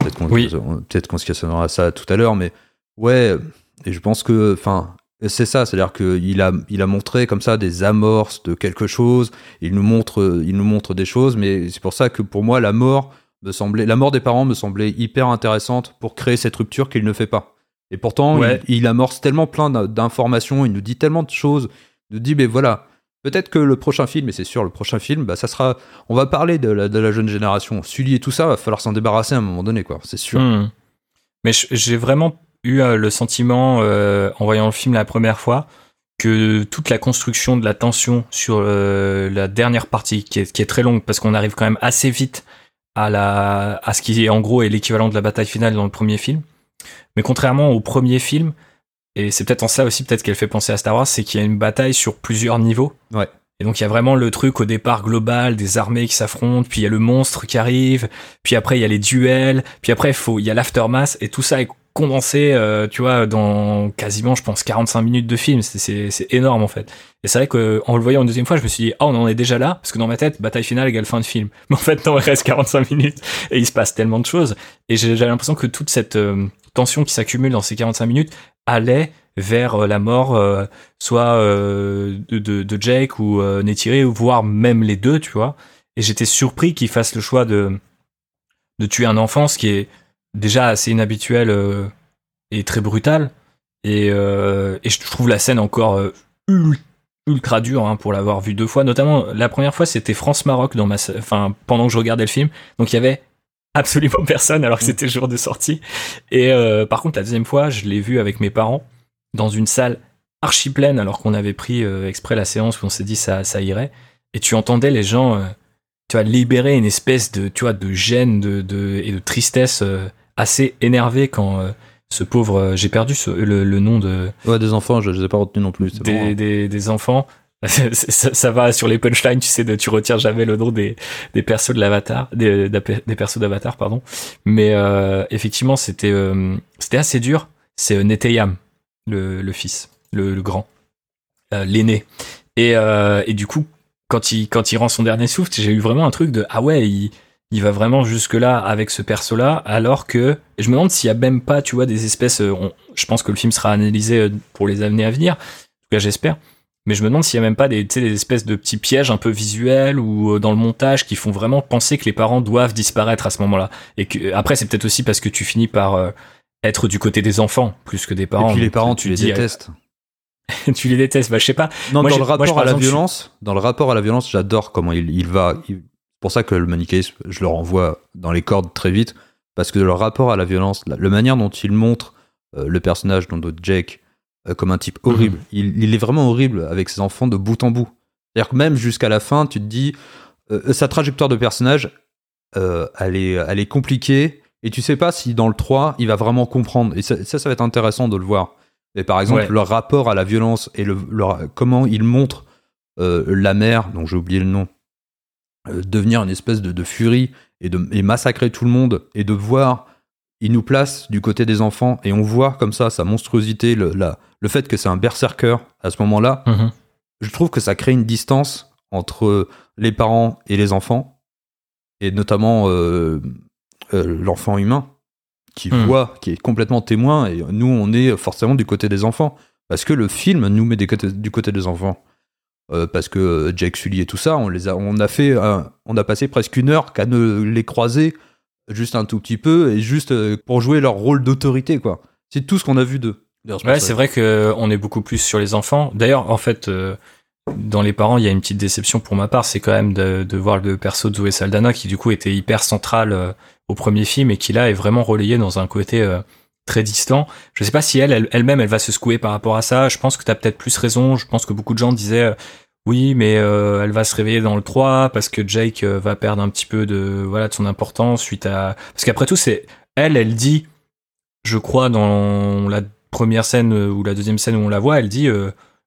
peut-être qu'on, Oui. peut-être qu'on se questionnera ça tout à l'heure, mais ouais. Et je pense que, enfin, c'est ça, c'est-à-dire qu'il a, il a montré comme ça des amorces de quelque chose. Il nous montre, il nous montre des choses, mais c'est pour ça que pour moi, la mort me semblait, la mort des parents me semblait hyper intéressante pour créer cette rupture qu'il ne fait pas. Et pourtant, Ouais. il, il amorce tellement plein d'in- d'informations, il nous dit tellement de choses, il nous dit, mais voilà, peut-être que le prochain film, et c'est sûr, le prochain film, bah, ça sera, on va parler de la, de la jeune génération. Sully et tout ça, va falloir s'en débarrasser à un moment donné, quoi, c'est sûr. Hmm. Mais j'ai vraiment eu euh, le sentiment, euh, en voyant le film la première fois, que toute la construction de la tension sur euh, la dernière partie, qui est, qui est très longue, parce qu'on arrive quand même assez vite à, la, à ce qui est en gros est l'équivalent de la bataille finale dans le premier film. Mais contrairement au premier film, et c'est peut-être en ça aussi peut-être qu'elle fait penser à Star Wars, c'est qu'il y a une bataille sur plusieurs niveaux. Ouais. Et donc il y a vraiment le truc au départ global des armées qui s'affrontent, puis il y a le monstre qui arrive, puis après il y a les duels, puis après il faut il y a l'aftermath et tout ça est condensé euh, tu vois dans quasiment je pense 45 minutes de film, c'est énorme en fait. Et c'est vrai que en le voyant une deuxième fois, je me suis dit "Ah, on en est déjà là" parce que dans ma tête, bataille finale égale fin de film. Mais en fait, non, il reste 45 minutes et il se passe tellement de choses et j'ai l'impression que toute cette euh, tension qui s'accumule dans ces 45 minutes allait vers euh, la mort soit de, Jake ou Neytiri, ou voire même les deux, tu vois. Et j'étais surpris qu'il fasse le choix de, de tuer un enfant, ce qui est déjà assez inhabituel euh, et très brutal. Et, euh, et je trouve la scène encore euh, ul- ultra dure hein, pour l'avoir vu deux fois. Notamment, la première fois, c'était France-Maroc dans ma, enfin, pendant que je regardais le film. Donc il y avait absolument personne alors que c'était le jour de sortie. Et euh, par contre, la deuxième fois, je l'ai vu avec mes parents dans une salle archi pleine alors qu'on avait pris euh, exprès la séance où on s'est dit ça, ça irait. Et tu entendais les gens, euh, tu vois, libérer une espèce de, tu vois, de gêne de, de, et de tristesse assez énervée quand euh, ce pauvre, euh, j'ai perdu ce- le, le nom de Ouais, des enfants, je, je les ai pas retenus non plus. c'est des, des, des enfants. ça, ça va sur les punchlines, tu sais, de, tu retiens jamais le nom des, des persos de l'avatar, des, des persos d'avatar, pardon. Mais euh, effectivement, c'était c'était assez dur. C'est Neteyam, le, le fils, le, le grand, l'aîné. Et, et du coup, quand il, quand il rend son dernier souffle, j'ai eu vraiment un truc de ah ouais, il, il va vraiment jusque là avec ce perso là, alors que je me demande s'il y a même pas, tu vois, des espèces. euh, on- je pense que le film sera analysé euh, pour les années à venir. En tout cas, j'espère. Mais je me demande s'il y a même pas des, des espèces de petits pièges un peu visuels ou euh, dans le montage qui font vraiment penser que les parents doivent disparaître à ce moment-là. Et que après, c'est peut-être aussi parce que tu finis par euh, être du côté des enfants plus que des parents. Et puis les parents, tu, les dis, détestes. tu les détestes. Bah, je sais pas. Non, Moi, dans le moi, rapport à la violence, dans le rapport à la violence, j'adore comment il, il va. il- pour ça que le manichéisme, je le renvoie dans les cordes très vite, parce que le rapport à la violence, la, la manière dont il montre euh, le personnage dont Jake euh, comme un type horrible, il, il est vraiment horrible avec ses enfants de bout en bout. C'est-à-dire que même jusqu'à la fin, tu te dis, euh, sa trajectoire de personnage, elle, est, elle est compliquée, et tu sais pas si dans le 3, il va vraiment comprendre. Et ça, ça, ça va être intéressant de le voir. Et par exemple, Ouais. le rapport à la violence et le, le- comment il montre euh, la mère, dont j'ai oublié le nom, devenir une espèce de, de furie et, de, et massacrer tout le monde, et de voir, il nous place du côté des enfants, et on voit comme ça sa monstruosité, le, la- le fait que c'est un berserker à ce moment-là, Mhm. je trouve que ça crée une distance entre les parents et les enfants, et notamment euh, euh, l'enfant humain, qui Hmm. voit, qui est complètement témoin, et nous, on est forcément du côté des enfants. Parce que le film nous met des côtés- du côté des enfants. Euh, parce que euh, Jake Sully et tout ça, on les a, on a fait, on a passé presque une heure qu'à ne les croiser juste un tout petit peu et juste euh, pour jouer leur rôle d'autorité, quoi. C'est tout ce qu'on a vu d'eux. Ouais, c'est vrai que on est beaucoup plus sur les enfants. D'ailleurs, en fait, euh, dans les parents, il y a une petite déception pour ma part, c'est quand même de, de voir le perso de Zoé Saldana qui du coup était hyper central euh, au premier film et qui là est vraiment relayé dans un côté euh, très distant. Je sais pas si elle, elle- elle-même, elle va se secouer par rapport à ça. Je pense que t'as peut-être plus raison. Je pense que beaucoup de gens disaient euh, oui, mais euh, elle va se réveiller dans le 3 parce que Jake euh, va perdre un petit peu de voilà de son importance suite à parce qu'après tout c'est elle, elle dit, je crois dans la première scène ou la deuxième scène où on la voit, elle dit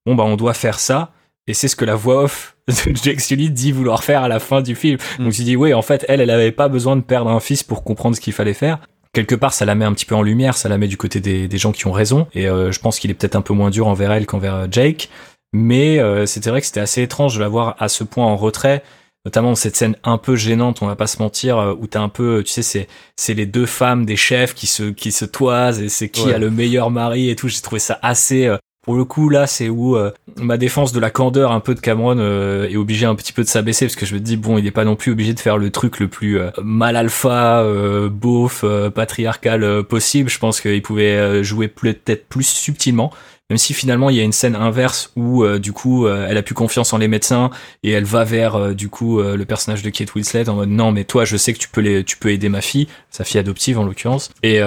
bon bah on doit faire ça et c'est ce que la voix off de Jake Sully dit vouloir faire à la fin du film. Mm. Donc tu dis oui en fait elle elle avait pas besoin de perdre un fils pour comprendre ce qu'il fallait faire. Quelque part ça la met un petit peu en lumière, ça la met du côté des, des gens qui ont raison et euh, je pense qu'il est peut-être un peu moins dur envers elle qu'envers euh, Jake. Mais euh, c'était vrai que c'était assez étrange de la voir à ce point en retrait, notamment cette scène un peu gênante, on va pas se mentir, euh, où t'as un peu, tu sais, c'est c'est les deux femmes des chefs qui se qui se toisent et c'est qui Ouais. a le meilleur mari et tout. J'ai trouvé ça assez. Pour le coup, là, c'est où euh, ma défense de la candeur un peu de Cameron euh, est obligée un petit peu de s'abaisser parce que je me dis bon, il est pas non plus obligé de faire le truc le plus euh, mal alpha, euh, beauf, patriarcal possible. Je pense qu'il pouvait jouer peut-être plus subtilement. Même si finalement il y a une scène inverse où du coup elle a plus confiance en les médecins et elle va vers du coup le personnage de Kate Winslet en mode non mais toi je sais que tu peux les tu peux aider ma fille sa fille adoptive en l'occurrence et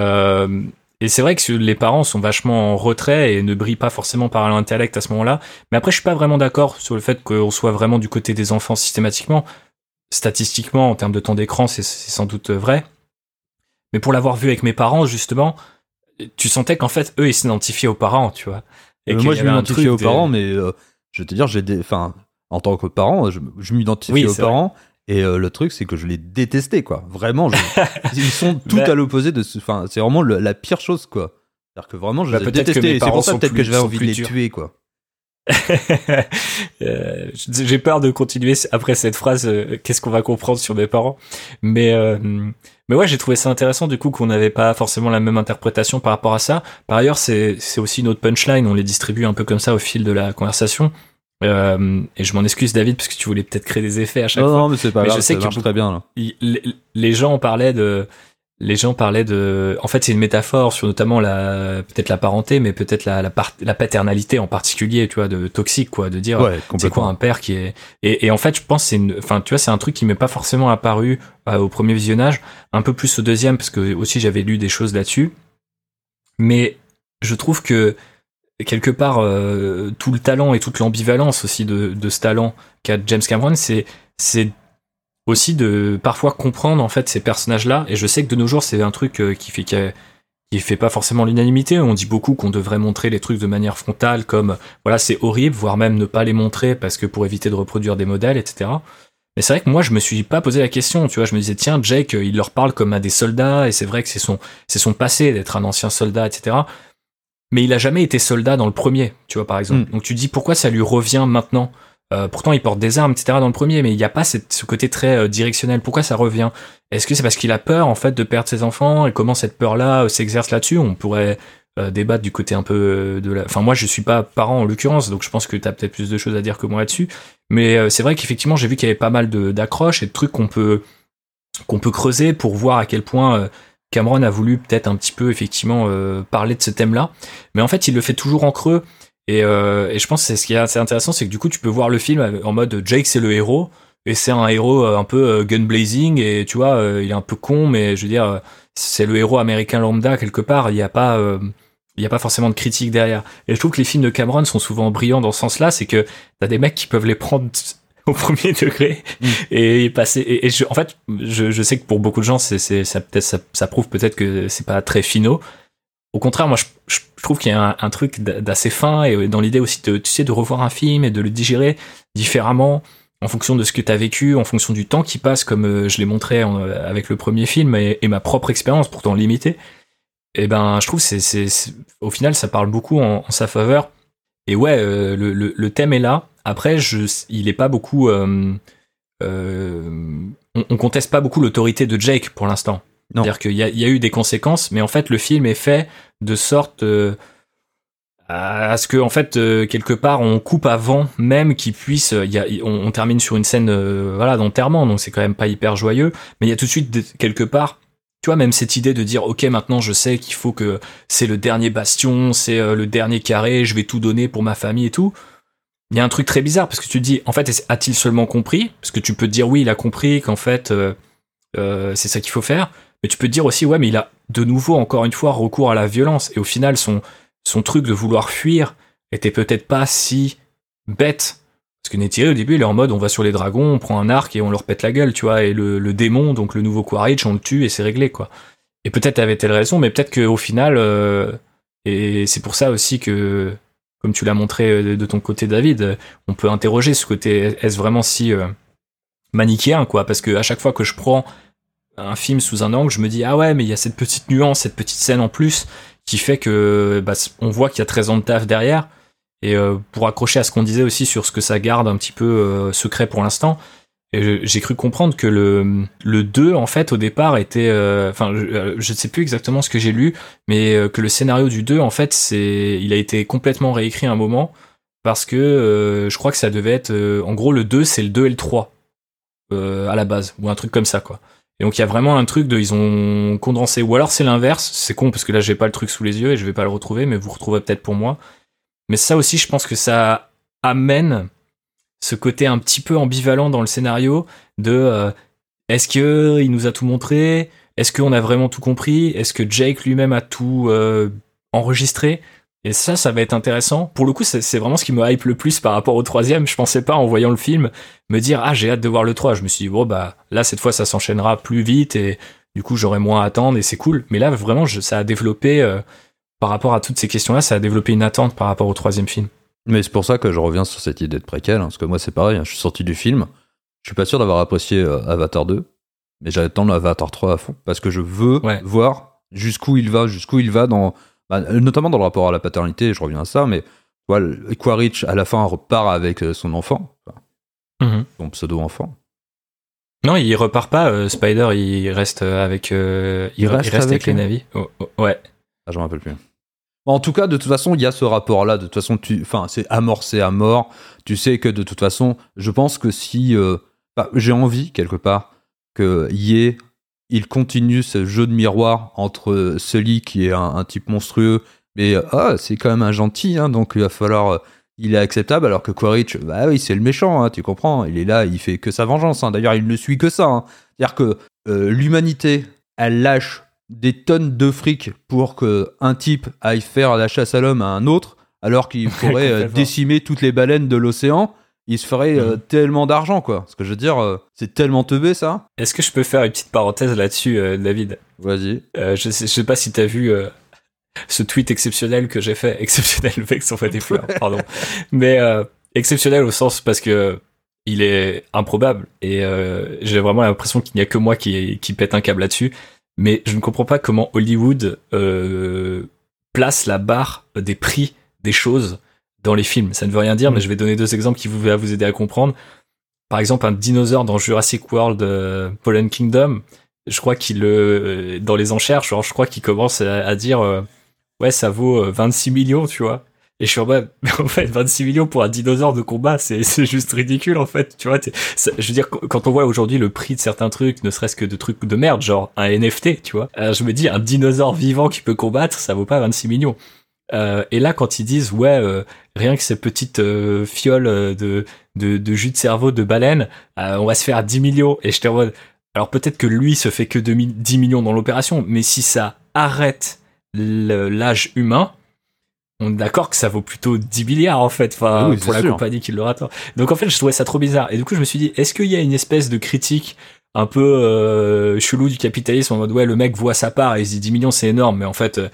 et c'est vrai que les parents sont vachement en retrait et ne brillent pas forcément par l'intellect à ce moment-là. Mais après je suis pas vraiment d'accord sur le fait qu'on soit vraiment du côté des enfants systématiquement. Statistiquement en termes de temps d'écran c'est sans doute vrai. Mais pour l'avoir vu avec mes parents justement tu sentais qu'en fait eux ils s'identifiaient aux parents tu vois. Et Euh, moi, je truc aux de- parents, mais euh, je vais te dire, j'ai des, enfin, en tant que parent, je, je m'identifie Oui, aux parents. Et euh, le truc, c'est que je les détestais, quoi. Vraiment, je- ils sont tout Bah- à l'opposé de ce. Enfin, c'est vraiment le- la pire chose, quoi. C'est-à-dire que vraiment, je Bah, les Et c'est pour ça peut-être que j'avais envie de les durs. tuer, quoi. Euh, J'ai peur de continuer après cette phrase. euh, Qu'est-ce qu'on va comprendre sur mes parents? Mais euh, mais ouais, j'ai trouvé ça intéressant du coup qu'on n'avait pas forcément la même interprétation par rapport à ça. Par ailleurs, c'est c'est aussi notre punchline. On les distribue un peu comme ça au fil de la conversation. Euh, et je m'en excuse David parce que tu voulais peut-être créer des effets à chaque Non, fois. non, mais c'est pas Mais grave, je sais ça que très bien, là. Les, les gens parlaient de les gens parlaient de en fait c'est une métaphore sur notamment la peut-être la parenté mais peut-être la la, part- la paternalité en particulier tu vois de toxique quoi de dire Ouais, c'est quoi un père qui est et, et en fait je pense que c'est une enfin tu vois c'est un truc qui m'est pas forcément apparu euh, au premier visionnage un peu plus au deuxième parce que aussi j'avais lu des choses là-dessus mais je trouve que quelque part euh, tout le talent et toute l'ambivalence aussi de, ce talent qu'a James Cameron c'est aussi de parfois comprendre en fait ces personnages là et je sais que de nos jours c'est un truc euh, qui fait qui, fait pas forcément l'unanimité. On dit beaucoup qu'on devrait montrer les trucs de manière frontale, comme voilà, c'est horrible, voire même ne pas les montrer parce que pour éviter de reproduire des modèles, etc. Mais c'est vrai que moi, je me suis pas posé la question, tu vois. Je me disais, tiens, Jake, il leur parle comme à des soldats, et c'est vrai que c'est son, c'est son passé d'être un ancien soldat, etc. Mais il a jamais été soldat dans le premier, tu vois, par exemple. Mm. Donc tu dis, pourquoi ça lui revient maintenant? Euh, Pourtant, il porte des armes, etc. dans le premier, mais il n'y a pas cette- ce côté très euh, directionnel. Pourquoi ça revient? Est-ce que c'est parce qu'il a peur, en fait, de perdre ses enfants, et comment cette peur-là euh, s'exerce là-dessus? On pourrait débattre du côté un peu de la... Enfin, moi, je suis pas parent, en l'occurrence, donc je pense que tu as peut-être plus de choses à dire que moi là-dessus. Mais c'est vrai qu'effectivement, j'ai vu qu'il y avait pas mal de- d'accroches et de trucs qu'on peut qu'on peut creuser pour voir à quel point Cameron a voulu peut-être un petit peu effectivement euh, parler de ce thème-là. Mais en fait, il le fait toujours en creux. Et, euh, et je pense que c'est ce qui est assez intéressant, c'est que du coup, tu peux voir le film en mode Jake, c'est le héros. Et c'est un héros euh, un peu euh, gun blazing. Et tu vois, euh, il est un peu con, mais je veux dire, euh, c'est le héros américain lambda quelque part. Il n'y a pas... euh, il n'y a pas forcément de critique derrière. Et je trouve que les films de Cameron sont souvent brillants dans ce sens-là, c'est que t'as des mecs qui peuvent les prendre au premier degré Mm. et passer. Et, et je- en fait, je, je sais que pour beaucoup de gens, c'est, ça, peut-être, ça, ça prouve peut-être que c'est pas très finaux. Au contraire, moi, je, je, trouve qu'il y a un, un truc d'a- d'assez fin et dans l'idée aussi de, tu sais, de revoir un film et de le digérer différemment en fonction de ce que tu as vécu, en fonction du temps qui passe, comme euh, je l'ai montré en- avec le premier film et, et ma propre expérience, pourtant limitée. Et ben, je trouve c'est, au final, ça parle beaucoup en, en sa faveur. Et ouais, euh, le, le, le thème est là. Après, je, il est pas beaucoup. euh, euh, on, on conteste pas beaucoup l'autorité de Jake pour l'instant. C'est-à-dire qu'il y a, il y a eu des conséquences, mais en fait, le film est fait de sorte euh, à ce que, en fait, quelque part, on coupe avant même qu'il puisse. Il y a, on, on termine sur une scène, voilà, d'enterrement, donc c'est quand même pas hyper joyeux. Mais il y a tout de suite quelque part. Tu vois, même cette idée de dire, ok, maintenant je sais qu'il faut que c'est le dernier bastion, c'est le dernier carré, je vais tout donner pour ma famille et tout. Il y a un truc très bizarre parce que tu te dis, en fait, a-t-il seulement compris? Parce que tu peux te dire, oui, il a compris qu'en fait, euh, euh, c'est ça qu'il faut faire. Mais tu peux te dire aussi, ouais, mais il a de nouveau, encore une fois, recours à la violence. Et au final, son, truc de vouloir fuir était peut-être pas si bête. Parce que Neytiri, au début, il est en mode, on va sur les dragons, on prend un arc et on leur pète la gueule, tu vois. Et le, le démon, donc le nouveau Quaritch, on le tue et c'est réglé, quoi. Et peut-être avait-elle raison, mais peut-être qu'au final, euh, et c'est pour ça aussi que, comme tu l'as montré euh, de ton côté, David, euh, on peut interroger ce côté, est-ce vraiment si euh, manichéen, quoi? Parce que à chaque fois que je prends un film sous un angle, je me dis, ah ouais, mais il y a cette petite nuance, cette petite scène en plus, qui fait que bah, on voit qu'il y a 13 ans de taf derrière. Et pour accrocher à ce qu'on disait aussi sur ce que ça garde un petit peu secret pour l'instant, j'ai cru comprendre que le, le 2, en fait, au départ, était... euh, Enfin, je, euh, je ne sais plus exactement ce que j'ai lu, mais euh, que le scénario du 2, en fait, c'est il a été complètement réécrit à un moment, parce que je crois que ça devait être... en gros, le 2, c'est le 2 et le 3, euh, à la base, ou un truc comme ça, quoi. Et donc, il y a vraiment un truc de... Ils ont condensé, ou alors c'est l'inverse, c'est con, parce que là, j'ai pas le truc sous les yeux, et je vais pas le retrouver, mais vous retrouverez peut-être pour moi. Mais ça aussi, je pense que ça amène ce côté un petit peu ambivalent dans le scénario de euh, est-ce que il nous a tout montré? Est-ce qu'on a vraiment tout compris? Est-ce que Jake lui-même a tout euh, enregistré? Et ça, ça va être intéressant. Pour le coup, c'est vraiment ce qui me hype le plus par rapport au troisième. Je pensais pas en voyant le film me dire ah j'ai hâte de voir le 3. Je me suis dit bon bah là cette fois ça s'enchaînera plus vite et du coup j'aurai moins à attendre et c'est cool. Mais là vraiment ça a développé euh, par rapport à toutes ces questions-là, ça a développé une attente par rapport au troisième film. Mais c'est pour ça que je reviens sur cette idée de préquel, hein, parce que moi c'est pareil, hein, je suis sorti du film, je suis pas sûr d'avoir apprécié euh, Avatar 2, mais j'attends Avatar 3 à fond, parce que je veux Ouais. voir jusqu'où il va, jusqu'ù il va dans, bah, notamment dans le rapport à la paternité, je reviens à ça, mais le- Quaritch à la fin repart avec euh, son enfant, enfin, son pseudo-enfant. Non, il repart pas. euh, Spider, il reste avec. euh, il, Il re- il reste reste avec, avec les navis. Oh, oh, ouais. Ah, je me rappelle plus. En tout cas, de toute façon, il y a ce rapport-là. De toute façon, tu, enfin, c'est amorcé à mort. Tu sais que de toute façon, je pense que si, euh, j'ai envie quelque part que Ye, il continue ce jeu de miroir entre Sully qui est un, type monstrueux, mais euh, ah, c'est quand même un gentil, hein, donc il va falloir, euh, il est acceptable, alors que Quaritch, bah oui, c'est le méchant, hein, tu comprends. Il est là, il fait que sa vengeance. hein. D'ailleurs, il ne suit que ça. C'est-à-dire que euh, l'humanité, elle lâche des tonnes de fric pour que un type aille faire la chasse à l'homme à un autre, alors qu'il pourrait euh, décimer toutes les baleines de l'océan. Il se ferait euh, Mhm. tellement d'argent, quoi. Ce que je veux dire, euh, c'est tellement teubé, ça. Est-ce que je peux faire une petite parenthèse là-dessus, euh, David? Vas-y. Je, sais, je sais pas si t'as vu ce tweet exceptionnel que j'ai fait, exceptionnel le ça fait des fleurs, pardon, mais exceptionnel au sens parce que il est improbable et j'ai vraiment l'impression qu'il n'y a que moi qui, qui pète un câble là-dessus. Mais je ne comprends pas comment Hollywood euh, place la barre des prix des choses dans les films. Ça ne veut rien dire, Mm. mais je vais donner deux exemples qui vont vous aider à comprendre. Par exemple, un dinosaure dans Jurassic World euh, Fallen Kingdom, je crois qu'il euh, dans les enchères, genre, je crois qu'il commence à, à dire euh, ouais, ça vaut euh, 26 millions, tu vois. Et je suis en mode, en fait, 26 millions pour un dinosaure de combat, c'est juste ridicule, en fait, tu vois. je veux dire, qu- quand on voit aujourd'hui le prix de certains trucs, ne serait-ce que de trucs de merde, genre un NFT, tu vois, euh, je me dis, un dinosaure vivant qui peut combattre, ça vaut pas 26 millions. Euh, et là, quand ils disent, ouais, euh, rien que ces petites euh, fioles de, de, de jus de cerveau de baleine, on va se faire 10 millions. Et j'étais en mode, alors peut-être que lui se fait que 2000 10 millions dans l'opération, mais si ça arrête l'âge humain, on est d'accord que ça vaut plutôt 10 milliards en fait, enfin, Ah oui, pour la sûr. compagnie qui l'aura. Donc en fait, je trouvais ça trop bizarre. Et du coup, je me suis dit, est-ce qu'il y a une espèce de critique un peu euh, chelou du capitalisme en mode ouais, le mec voit sa part et il se dit 10 millions c'est énorme, mais en fait, euh,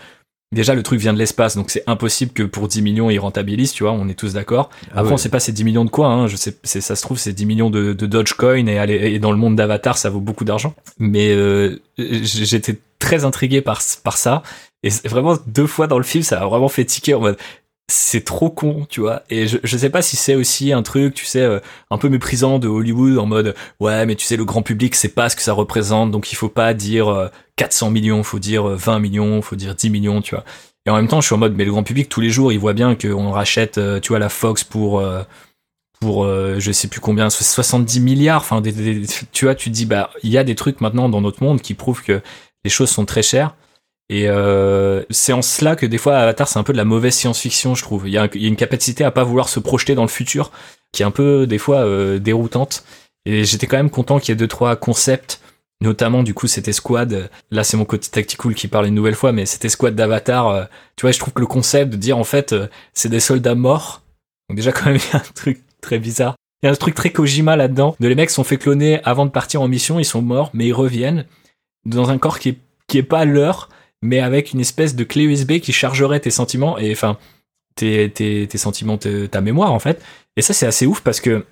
déjà le truc vient de l'espace, donc c'est impossible que pour 10 millions il rentabilise, tu vois, on est tous d'accord. Ah Après, ouais. on sait pas c'est 10 millions de quoi, hein. Je sais, ça se trouve, c'est 10 millions de, de Dogecoin et, dans le monde d'Avatar, ça vaut beaucoup d'argent. Mais euh, j'étais très intrigué par, par ça. Et c'est vraiment, deux fois dans le film, ça a vraiment fait tiquer en mode, c'est trop con, tu vois. Et je, je sais pas si c'est aussi un truc, tu sais, euh, un peu méprisant de Hollywood en mode, ouais, mais tu sais, le grand public sait pas ce que ça représente, donc il faut pas dire euh, 400 millions, faut dire euh, 20 millions, faut dire 10 millions, tu vois. Et en même temps, je suis en mode, mais le grand public, tous les jours, il voit bien qu'on rachète, euh, tu vois, la Fox pour, euh, pour euh, je sais plus combien, 70 milliards. Enfin, tu vois, tu te dis, bah, il y a des trucs maintenant dans notre monde qui prouvent que les choses sont très chères. Et euh, c'est en cela que des fois, Avatar, c'est un peu de la mauvaise science-fiction, je trouve. Il y, a une capacité à pas vouloir se projeter dans le futur qui est un peu, des fois, euh, déroutante. Et j'étais quand même content qu'il y ait deux, trois concepts notamment du coup cette escouade là c'est mon côté tactical qui parle une nouvelle fois mais cette escouade d'avatar euh, tu vois je trouve que le concept de dire en fait c'est des soldats morts donc déjà quand même il y a un truc très bizarre il y a un truc très Kojima là-dedans de les mecs sont fait cloner avant de partir en mission ils sont morts mais ils reviennent dans un corps qui est qui est pas leur mais avec une espèce de clé USB qui chargerait tes sentiments et enfin tes, tes, tes sentiments ta mémoire en fait. Et ça c'est assez ouf parce que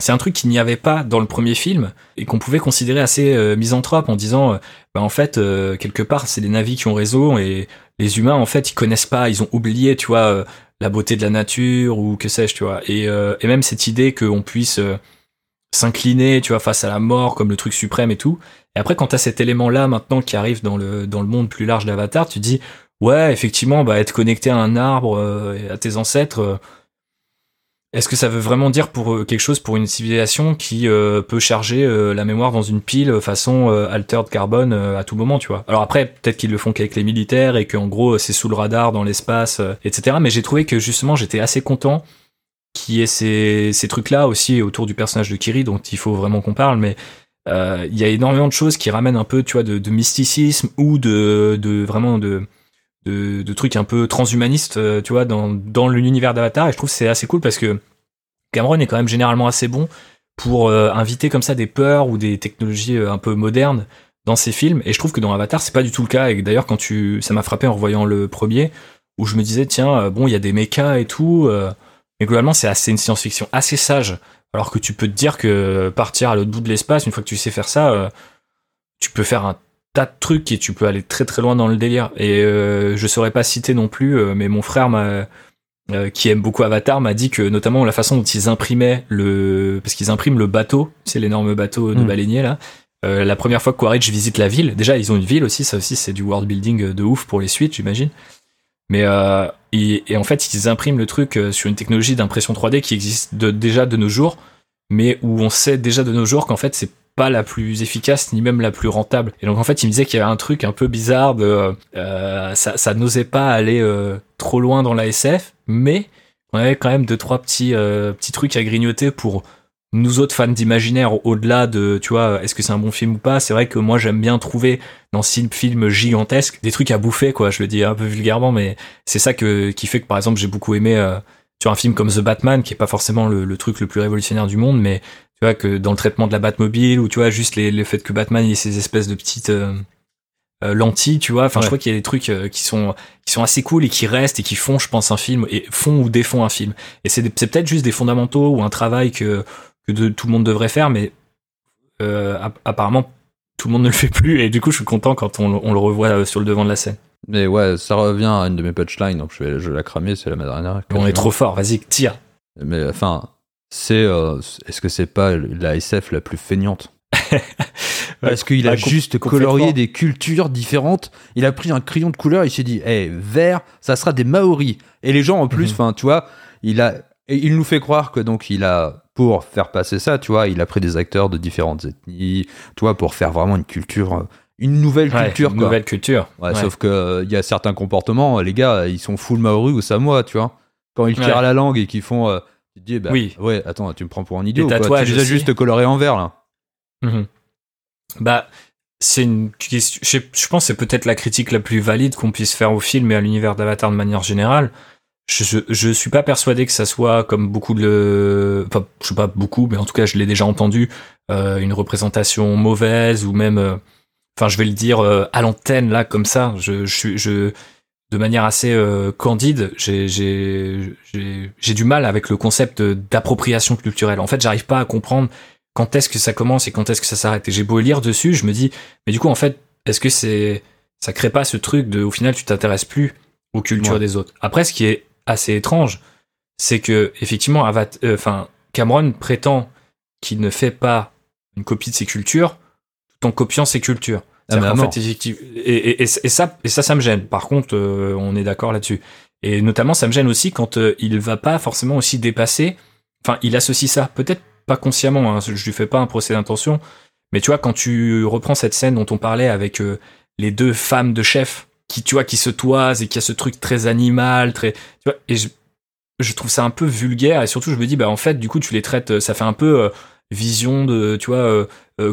c'est un truc qu'il n'y avait pas dans le premier film et qu'on pouvait considérer assez euh, misanthrope en disant euh, bah en fait euh, quelque part c'est des navis qui ont raison et les humains en fait ils connaissent pas ils ont oublié tu vois la beauté de la nature ou que sais-je tu vois. Et, et même cette idée qu'on puisse s'incliner tu vois face à la mort comme le truc suprême et tout et après quand t'as cet élément là maintenant qui arrive dans le dans le monde plus large d'Avatar tu dis ouais effectivement bah être connecté à un arbre euh, à tes ancêtres euh, est-ce que ça veut vraiment dire pour euh, quelque chose pour une civilisation qui euh, peut charger euh, la mémoire dans une pile euh, façon altered carbone à tout moment, tu vois? Alors après, peut-être qu'ils le font qu'avec les militaires et qu'en gros c'est sous le radar dans l'espace, etc. Mais j'ai trouvé que justement j'étais assez content qu'il y ait ces, ces trucs-là aussi autour du personnage de Kiri, dont il faut vraiment qu'on parle, mais euh, il y a énormément de choses qui ramènent un peu, tu vois, de, mysticisme ou de, de vraiment de de, trucs un peu transhumanistes, euh, tu vois, dans, dans l'univers d'Avatar. Et je trouve que c'est assez cool parce que Cameron est quand même généralement assez bon pour euh, inviter comme ça des peurs ou des technologies un peu modernes dans ses films. Et je trouve que dans Avatar, c'est pas du tout le cas. Et d'ailleurs, quand tu, ça m'a frappé en revoyant le premier, où je me disais, tiens, bon, il y a des mechas et tout, mais globalement, c'est assez une science-fiction assez sage. Alors que tu peux te dire que partir à l'autre bout de l'espace, une fois que tu sais faire ça, euh, tu peux faire un tas de trucs et tu peux aller très très loin dans le délire. Et euh, je saurais pas citer non plus, euh, mais mon frère m'a euh, qui aime beaucoup Avatar m'a dit que notamment la façon dont ils imprimaient le parce qu'ils impriment le bateau, c'est l'énorme bateau de Mm. baleinier là. Euh, la première fois que Quaritch visite la ville, déjà ils ont une ville aussi, ça aussi c'est du world building de ouf pour les suites, j'imagine. Mais euh, et, en fait ils impriment le truc euh, sur une technologie d'impression 3D qui existe déjà de nos jours, mais où on sait déjà de nos jours qu'en fait c'est pas la plus efficace ni même la plus rentable. Et donc en fait, il me disait qu'il y avait un truc un peu bizarre de euh, ça, ça n'osait pas aller euh, trop loin dans la SF, mais on avait quand même deux trois petits euh, petits trucs à grignoter pour nous autres fans d'imaginaire au-delà de tu vois est-ce que c'est un bon film ou pas c'est vrai que moi j'aime bien trouver dans ces films gigantesques des trucs à bouffer quoi je le dis un peu vulgairement mais c'est ça que qui fait que par exemple j'ai beaucoup aimé euh, tu vois un film comme The Batman qui est pas forcément le, le truc le plus révolutionnaire du monde mais tu vois que dans le traitement de la Batmobile ou tu vois juste les, le fait que Batman il ait ces espèces de petites euh, euh, lentille, tu vois. Enfin, je crois qu'il y a des trucs euh, qui sont qui sont assez cool et qui restent et qui font, je pense, un film et font ou défont un film. Et c'est peut-être juste des fondamentaux ou un travail que que de- tout le monde devrait faire, mais euh, app- apparemment tout le monde ne le fait plus. Et du coup, je suis content quand on, on le revoit euh, sur le devant de la scène. Mais ouais, ça revient à une de mes punchlines, donc je vais, je vais la cramer, c'est la dernière. On est trop fort. Vas-y, tire. Mais enfin, c'est. euh, Est-ce que c'est pas la SF la plus feignante? Parce qu'il a juste colorié des cultures différentes. Il a pris un crayon de couleur, il s'est dit, hey, vert, ça sera des Maoris. Et les gens en plus, Mhm. enfin, tu vois, il a, il nous fait croire que donc il a, pour faire passer ça, tu vois, il a pris des acteurs de différentes ethnies, tu vois, pour faire vraiment une culture, euh, une nouvelle Ouais, culture, une quoi. nouvelle culture. Ouais, Ouais. Sauf que euh, il y a certains comportements, les gars, ils sont full Maori ou Samoa, tu vois. Quand ils tirent Ouais. la langue et qu'ils font. euh, tu te dis, bah, Oui. ouais, attends, tu me prends pour un idiot. Quoi. Tu les as juste colorés en vert, là. Mhm. Bah, c'est une question. Je, je pense que c'est peut-être la critique la plus valide qu'on puisse faire au film et à l'univers d'Avatar de manière générale. Je, je, suis pas persuadé que ça soit comme beaucoup de le, enfin, je sais pas beaucoup, mais en tout cas, je l'ai déjà entendu, euh, une représentation mauvaise ou même, euh, enfin, je vais le dire euh, à l'antenne là comme ça. Je, je, suis- je, de manière assez candide, j'ai, j'ai, j'ai, j'ai du mal avec le concept d'appropriation culturelle. En fait, j'arrive pas à comprendre quand est-ce que ça commence et quand est-ce que ça s'arrête. Et j'ai beau lire dessus, je me dis, mais du coup, en fait, est-ce que c'est, ça crée pas ce truc de, au final, tu t'intéresses plus aux cultures Ouais. des autres? Après, ce qui est assez étrange, c'est que effectivement, euh, Cameron prétend qu'il ne fait pas une copie de ses cultures tout en copiant ses cultures. Ah, mort. fait, et, et- et- et ça, et ça, ça me gêne. Par contre, euh, on est d'accord là-dessus. Et notamment, ça me gêne aussi quand euh, il va pas forcément aussi dépasser. Enfin, il associe ça, peut-être pas consciemment. Hein, je lui fais pas un procès d'intention, mais tu vois, quand tu reprends cette scène dont on parlait avec euh, les deux femmes de chef qui, tu vois, qui se toisent et qui a ce truc très animal, très, tu vois, et je, je trouve ça un peu vulgaire et surtout, je me dis, bah en fait, du coup, tu les traites, euh, ça fait un peu euh, vision de, tu vois. euh,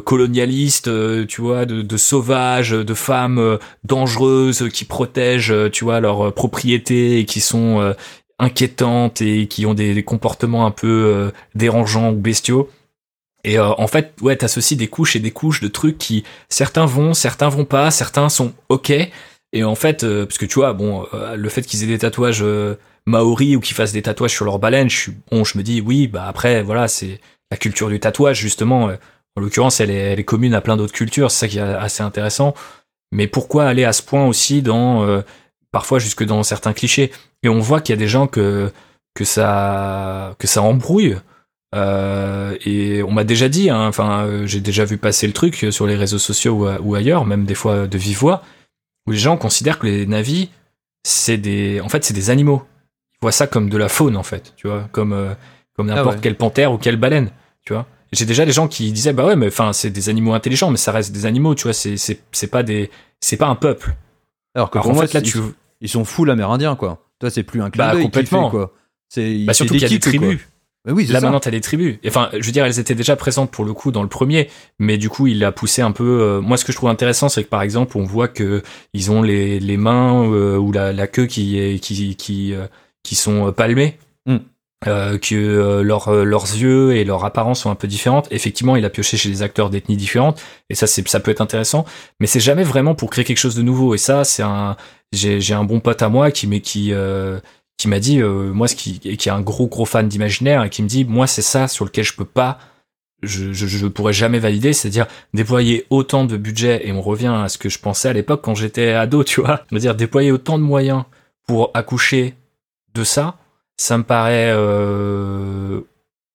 colonialiste, tu vois, de, de sauvages, de femmes dangereuses qui protègent, tu vois, leurs propriétés et qui sont inquiétantes et qui ont des, comportements un peu dérangeants ou bestiaux. Et en fait, ouais, t'associes des couches et des couches de trucs qui certains vont, certains vont pas, certains sont ok. Et en fait, euh, parce que tu vois, bon, euh, le fait qu'ils aient des tatouages euh, maoris ou qu'ils fassent des tatouages sur leur baleine, je bon, je me dis oui, bah après, voilà, c'est la culture du tatouage justement. euh, en l'occurrence, elle est, commune à plein d'autres cultures, c'est ça qui est assez intéressant. Mais pourquoi aller à ce point aussi dans, parfois jusque dans certains clichés? Et on voit qu'il y a des gens que que ça que ça embrouille. Et on m'a déjà dit, hein, enfin, j'ai déjà vu passer le truc sur les réseaux sociaux ou, ou ailleurs, même des fois de vive voix, où les gens considèrent que les navis, c'est des, en fait, c'est des animaux. Ils voient ça comme de la faune, en fait, tu vois, comme euh, comme Ah n'importe ouais. quelle panthère ou quelle baleine, tu vois. J'ai déjà des gens qui disaient bah ouais mais enfin c'est des animaux intelligents mais ça reste des animaux tu vois c'est c'est pas des c'est pas un peuple. Alors que Alors pour en moi, fait là ils, tu ils sont full amérindiens, quoi. Toi, c'est plus un clin Bah, complètement. fait, quoi. C'est, bah surtout qu'il y a des quoi. Oui, Là ça. maintenant t'as des tribus. Enfin, je veux dire, elles étaient déjà présentes pour le coup dans le premier, mais du coup il a poussé un peu. euh, moi, ce que je trouve intéressant, c'est que par exemple, on voit que ils ont les, les mains euh, ou la, la queue qui est qui qui euh, qui sont palmées. Euh, que euh, leur, euh, leurs yeux et leur apparence sont un peu différentes. Effectivement, il a pioché chez des acteurs d'ethnies différentes, et ça, c'est, ça peut être intéressant. Mais c'est jamais vraiment pour créer quelque chose de nouveau. Et ça, c'est un, j'ai, j'ai un bon pote à moi qui, m'est- qui, euh, qui m'a dit, euh, moi, ce qui, qui est un gros gros fan d'imaginaire, et qui me dit, moi, c'est ça sur lequel je peux pas, je, je, pourrais jamais valider, c'est-à-dire déployer autant de budget, et on revient à ce que je pensais à l'époque quand j'étais ado, tu vois, je veux dire déployer autant de moyens pour accoucher de ça, ça me paraît, euh,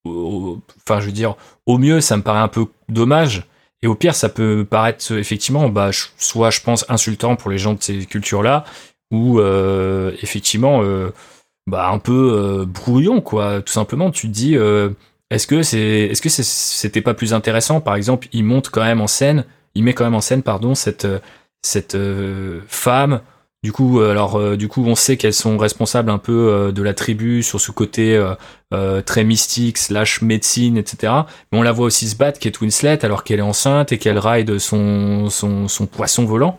enfin, je veux dire, au mieux, ça me paraît un peu dommage. Et au pire, ça peut paraître effectivement, bah, soit je pense insultant pour les gens de ces cultures-là, ou euh, effectivement, euh, bah, un peu euh, brouillon, quoi. Tout simplement, tu te dis, est-ce que c'est, est-ce que c'était pas plus intéressant? Par exemple, il monte quand même en scène, il met quand même en scène, pardon, cette cette femme. Du coup, alors du coup, on sait qu'elles sont responsables un peu de la tribu sur ce côté très mystique slash médecine, etc. Mais on la voit aussi se battre, Kate Winslet, alors qu'elle est enceinte et qu'elle ride son, son son poisson volant,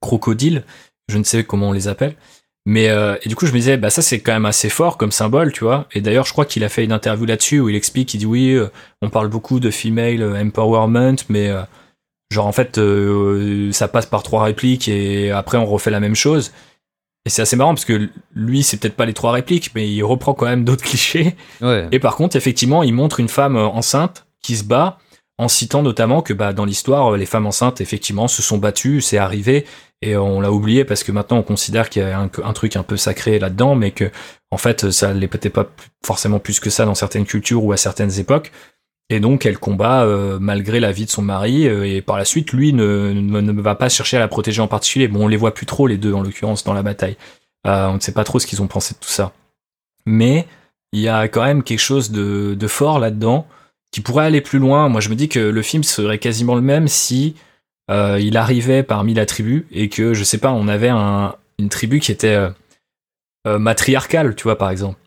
crocodile, je ne sais comment on les appelle. Mais euh, et du coup, je me disais, bah ça c'est quand même assez fort comme symbole, tu vois. Et d'ailleurs, je crois qu'il a fait une interview là-dessus où il explique, il dit oui, euh, on parle beaucoup de female empowerment, mais euh, Genre en fait, ça passe par trois répliques et après on refait la même chose. Et c'est assez marrant parce que lui, c'est peut-être pas les trois répliques, mais il reprend quand même d'autres clichés. Ouais. Et par contre, effectivement, il montre une femme enceinte qui se bat en citant notamment que bah, dans l'histoire, les femmes enceintes, effectivement, se sont battues, c'est arrivé, et on l'a oublié parce que maintenant on considère qu'il y a un, truc un peu sacré là-dedans, mais que en fait, ça l'est peut-être pas forcément plus que ça dans certaines cultures ou à certaines époques. Et donc elle combat euh, malgré la vie de son mari, euh, et par la suite, lui ne, va pas chercher à la protéger en particulier. Bon, on les voit plus trop les deux en l'occurrence dans la bataille. Euh, on ne sait pas trop ce qu'ils ont pensé de tout ça. Mais il y a quand même quelque chose de fort là-dedans qui pourrait aller plus loin. Moi, je me dis que le film serait quasiment le même si euh, il arrivait parmi la tribu et que, je sais pas, on avait un, une tribu qui était euh, euh, matriarcale, tu vois, par exemple.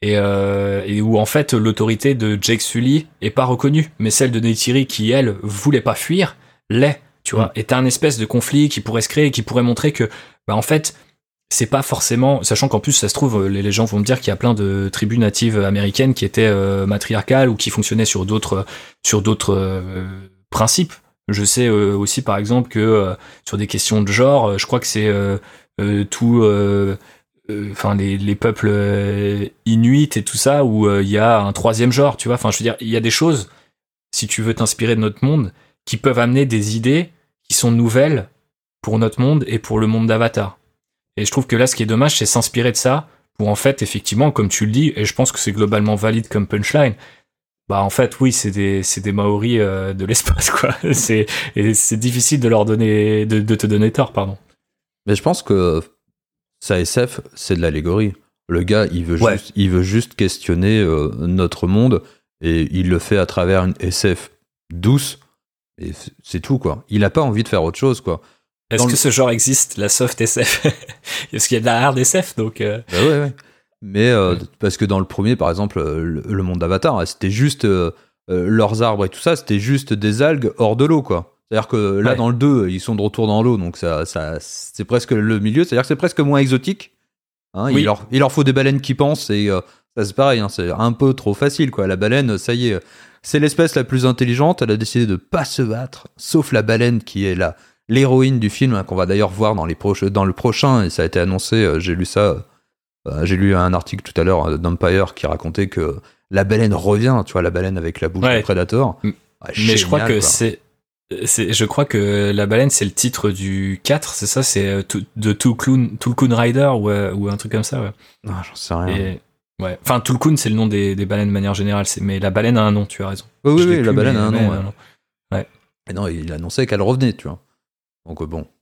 Et, euh, et où en fait l'autorité de Jake Sully est pas reconnue, mais celle de Neytiri qui elle voulait pas fuir l'est, tu vois. Et t'as un espèce de conflit qui pourrait se créer, et qui pourrait montrer que, bah en fait, c'est pas forcément, sachant qu'en plus ça se trouve, les, les gens vont me dire qu'il y a plein de tribus natives américaines qui étaient euh, matriarcales ou qui fonctionnaient sur d'autres sur d'autres euh, principes. Je sais euh, aussi par exemple que euh, sur des questions de genre, euh, je crois que c'est tout, enfin les, les peuples inuits et tout ça où il y a un troisième genre, tu vois. Enfin, je veux dire, il y a des choses, si tu veux t'inspirer de notre monde, qui peuvent amener des idées qui sont nouvelles pour notre monde et pour le monde d'Avatar. Et je trouve que là, ce qui est dommage, c'est s'inspirer de ça pour en fait, effectivement, comme tu le dis, et je pense que c'est globalement valide comme punchline. Bah en fait, oui, c'est des c'est des Maoris euh, de l'espace quoi. C'est c'est difficile de leur donner de, de te donner tort, pardon. Mais je pense que ça SF, c'est de l'allégorie. Le gars, il veut, Ouais. juste, il veut juste questionner euh, notre monde et il le fait à travers une SF douce. Et c'est- tout, quoi. Il a pas envie de faire autre chose, quoi. Est-ce que le- ce genre existe, la soft SF Parce qu'il y a de la hard SF, donc. euh, Bah ouais, ouais. Mais euh, parce que dans le premier, par exemple, euh, le, le monde d'Avatar, c'était juste euh, euh, leurs arbres et tout ça, c'était juste des algues hors de l'eau, quoi. C'est-à-dire que là, Ouais. dans le 2, ils sont de retour dans l'eau, donc ça, ça, c'est presque le milieu. C'est-à-dire que c'est presque moins exotique. Hein, Oui. il, leur, il leur faut des baleines qui pensent et euh, ça c'est pareil, hein, c'est un peu trop facile, quoi. La baleine, ça y est, c'est l'espèce la plus intelligente. Elle a décidé de pas se battre, sauf la baleine qui est la l'héroïne du film hein, qu'on va d'ailleurs voir dans les proches dans le prochain et ça a été annoncé. euh, J'ai lu ça. Euh, J'ai lu un article tout à l'heure euh, d'Empire qui racontait que la baleine revient, tu vois, la baleine avec la bouche Ouais. de Predator. M- Ah, Mais je crois génial, que c'est. Je crois que la baleine c'est le titre du 4, c'est ça, c'est euh, de Tulkun, Rider ou, euh, ou un truc comme ça, ouais. Ah, j'en sais rien. Et, ouais. Enfin, Tulkun c'est le nom des, des baleines de manière générale, mais la baleine a un nom, tu as raison. Oui, oui, oui, la baleine mais a un nom. ouais. Et non, il annonçait qu'elle revenait, tu vois.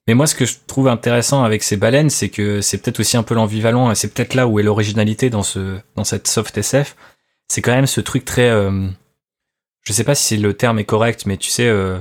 Mais moi, ce que je trouve intéressant avec ces baleines, c'est que c'est peut-être aussi un peu l'ambivalent, et c'est peut-être là où est l'originalité dans ce, dans cette soft SF. C'est quand même ce truc très, euh, je sais pas si le terme est correct, mais tu sais, euh,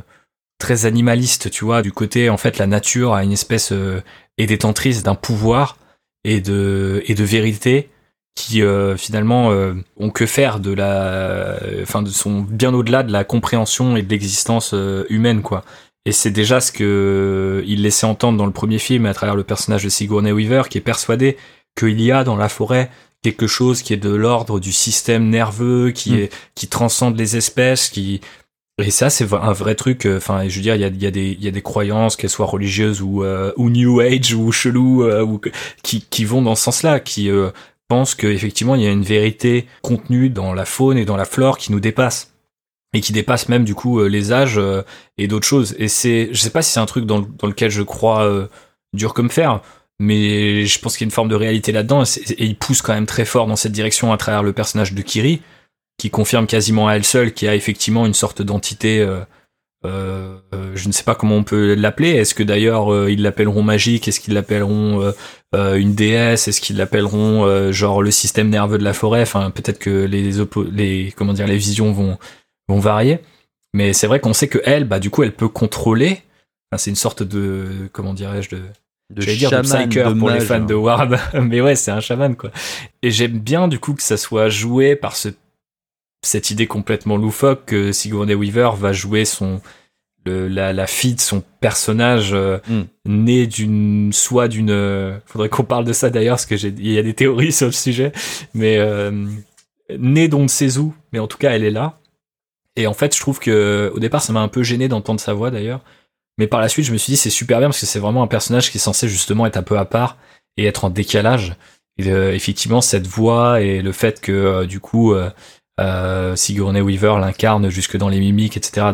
très animaliste, tu vois, du côté, en fait, la nature a une espèce, euh, est détentrice d'un pouvoir et de, et de vérité qui, euh, finalement, ont que faire de la, enfin, sont bien au-delà de la compréhension et de l'existence humaine, quoi. Et c'est déjà ce que il laissait entendre dans le premier film à travers le personnage de Sigourney Weaver, qui est persuadé qu'il y a dans la forêt quelque chose qui est de l'ordre du système nerveux, qui Mm. est qui transcende les espèces, qui et ça c'est un vrai truc. euh, Enfin, je veux dire, il y a, y a des il y a des croyances, qu'elles soient religieuses ou euh, ou New Age ou chelou, euh, ou qui qui vont dans ce sens-là, qui euh, pensent qu'effectivement il y a une vérité contenue dans la faune et dans la flore qui nous dépasse et qui dépasse même du coup euh, les âges euh, et d'autres choses. Et c'est, je sais pas si c'est un truc dans, dans lequel je crois euh, dur comme fer, mais je pense qu'il y a une forme de réalité là-dedans. Et, il pousse quand même très fort dans cette direction à travers le personnage de Kiri, qui confirme quasiment à elle seule qu'il y a effectivement une sorte d'entité. je ne sais pas comment on peut l'appeler. Est-ce que d'ailleurs ils l'appelleront magique? Est-ce qu'ils l'appelleront une déesse? Est-ce qu'ils l'appelleront genre le système nerveux de la forêt? Enfin, peut-être que les, les comment dire les visions vont vont varier. Mais c'est vrai qu'on sait que elle, bah du coup, elle peut contrôler. Enfin, c'est une sorte de comment dirais-je de De J'allais dire de psyker de pour les fans hein. de Ward, mais ouais, c'est un chaman quoi. Et j'aime bien du coup que ça soit joué par ce cette idée complètement loufoque que Sigourney Weaver va jouer son le- la, la fille de son personnage euh, Mm. né d'une soit d'une euh, faudrait qu'on parle de ça d'ailleurs parce que il y a des théories sur le sujet mais euh, née d'on ne sait où mais en tout cas elle est là et en fait je trouve que au départ ça m'a un peu gêné d'entendre sa voix d'ailleurs Mais par la suite, je me suis dit c'est super bien parce que c'est vraiment un personnage qui est censé justement être un peu à part et être en décalage. Euh, effectivement, cette voix et le fait que euh, du coup euh, Sigourney Weaver l'incarne jusque dans les mimiques, etc.,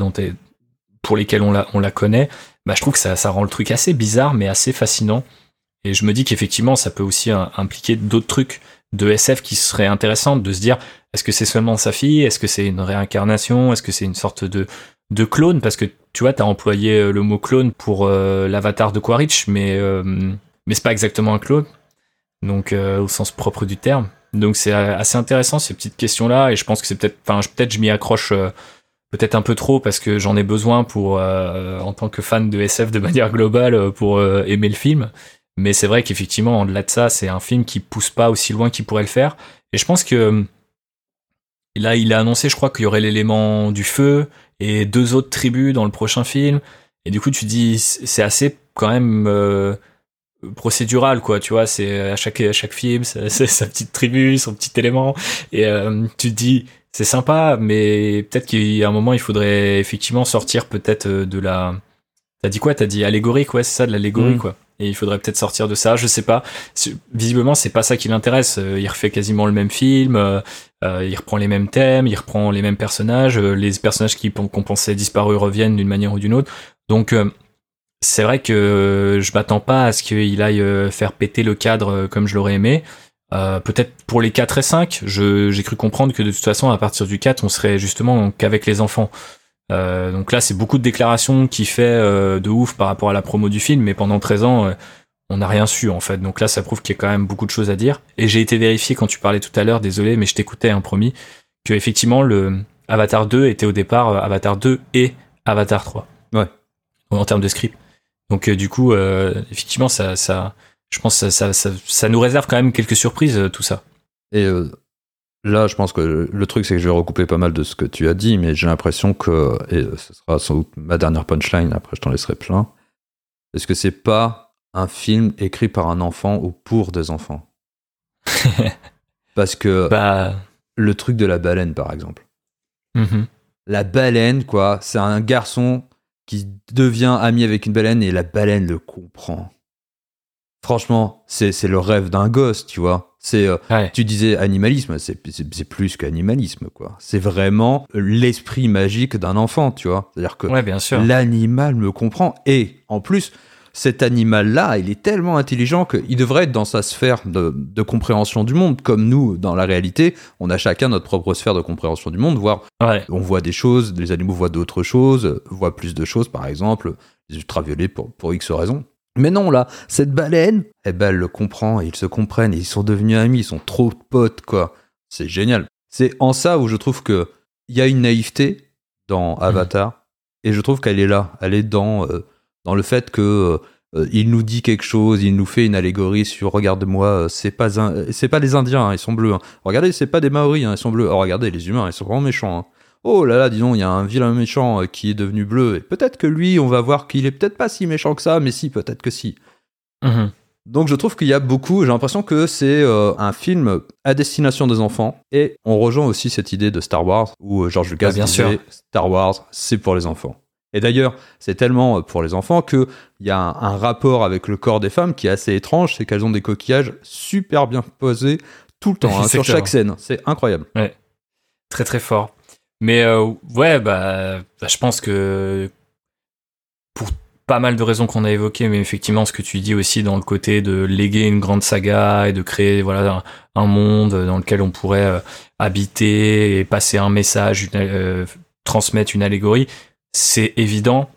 pour lesquelles on la, on la connaît, bah, je trouve que ça, rend le truc assez bizarre mais assez fascinant. Et je me dis qu'effectivement, ça peut aussi euh, impliquer d'autres trucs de SF qui seraient intéressants, de se dire est-ce que c'est seulement sa fille, est-ce que c'est une réincarnation, est-ce que c'est une sorte de de clone? Parce que tu vois, t'as employé euh, le mot clone pour euh, l'avatar de Quaritch, mais euh, mais c'est pas exactement un clone, donc euh, au sens propre du terme. Donc c'est assez intéressant ces petites questions là, et je pense que c'est peut-être, enfin peut-être je m'y accroche peut-être un peu trop parce que j'en ai besoin pour en tant que fan de SF de manière globale pour aimer le film. Mais c'est vrai qu'effectivement, en-delà de ça, c'est un film qui pousse pas aussi loin qu'il pourrait le faire. Et je pense que là, il a annoncé, je crois, qu'il y aurait l'élément du feu et deux autres tribus dans le prochain film. Et du coup, tu dis, c'est assez quand même euh, procédural, quoi. Tu vois, c'est à chaque à chaque film, c'est c'est sa petite tribu, son petit élément. Et euh, tu te dis, c'est sympa, mais peut-être qu'à un moment, il faudrait effectivement sortir peut-être euh, de la. T'as dit quoi? T'as dit allégorique, ouais, c'est ça, de l'allégorie, Mm. quoi. Il faudrait peut-être sortir de ça, je sais pas. Visiblement, c'est pas ça qui l'intéresse. Euh, Il refait quasiment le même film, euh, euh, il reprend les mêmes thèmes, il reprend les mêmes personnages, les personnages qui qu'on pensait disparus reviennent d'une manière ou d'une autre. Donc, c'est vrai que je m'attends pas à ce qu'il aille faire péter le cadre comme je l'aurais aimé. Peut-être pour les 4 et 5, je- j'ai cru comprendre que de toute façon, à partir du 4, on serait justement qu'avec les enfants. Euh, donc là, c'est beaucoup de déclarations qui fait euh, de ouf par rapport à la promo du film, mais pendant 13 ans, euh, on n'a rien su en fait. Donc là, ça prouve qu'il y a quand même beaucoup de choses à dire. Et j'ai été vérifié quand tu parlais tout à l'heure, désolé, mais je t'écoutais, hein, promis, que effectivement le Avatar 2 était au départ Avatar 2 et Avatar 3. Ouais. En termes de script. Donc du coup, effectivement, ça, ça, je pense, que ça, ça, ça, ça nous réserve quand même quelques surprises, tout ça. Et euh, là, je pense que le, truc, c'est que je vais recouper pas mal de ce que tu as dit, mais j'ai l'impression que, et ce sera sans doute ma dernière punchline, après je t'en laisserai plein, est-ce que c'est pas un film écrit par un enfant ou pour des enfants? Parce que Bah, le truc de la baleine, par exemple. mhm. La baleine, quoi, c'est un garçon qui devient ami avec une baleine et la baleine le comprend. Franchement, c'est le rêve d'un gosse, tu vois. C'est euh, ouais. tu disais animalisme, c'est plus qu'animalisme, quoi. C'est vraiment l'esprit magique d'un enfant, tu vois. C'est-à-dire que ouais, l'animal me comprend. Et en plus, cet animal-là, il est tellement intelligent qu'il devrait être dans sa sphère de, de compréhension du monde. Comme nous, dans la réalité, on a chacun notre propre sphère de compréhension du monde, voire Ouais. on voit des choses, les animaux voient d'autres choses, voient plus de choses, par exemple, les ultraviolets pour, pour X raisons. Mais non, là, cette baleine, eh ben, elle le comprend, et ils se comprennent, et ils sont devenus amis, ils sont trop potes, quoi. C'est génial. C'est en ça où je trouve que il y a une naïveté dans Avatar, et je trouve qu'elle est là. Elle est dans, euh, dans le fait que euh, il nous dit quelque chose, il nous fait une allégorie sur regarde-moi, euh, c'est pas un- c'est pas les Indiens, hein, ils sont bleus. hein. Regardez, c'est pas des Maoris, hein, ils sont bleus. Oh, regardez, les humains, ils sont vraiment méchants. Oh là là, disons, il y a un vilain méchant euh, qui est devenu bleu. Et peut-être que lui, on va voir qu'il est peut-être pas si méchant que ça, mais si, peut-être que si. Mhm. Donc je trouve qu'il y a beaucoup, j'ai l'impression que c'est euh, un film à destination des enfants. Et on rejoint aussi cette idée de Star Wars, où euh, George Lucas Ah, bien disait sûr. Star Wars, c'est pour les enfants. Et d'ailleurs, c'est tellement pour les enfants qu'il y a un, un rapport avec le corps des femmes qui est assez étrange, c'est qu'elles ont des coquillages super bien posés tout le temps, hein, sur chaque scène. C'est incroyable. Très très fort. Mais euh, ouais, bah, bah, je pense que pour pas mal de raisons qu'on a évoquées, mais effectivement ce que tu dis aussi dans le côté de léguer une grande saga et de créer voilà un, monde dans lequel on pourrait euh, habiter et passer un message, euh, transmettre une allégorie, c'est évident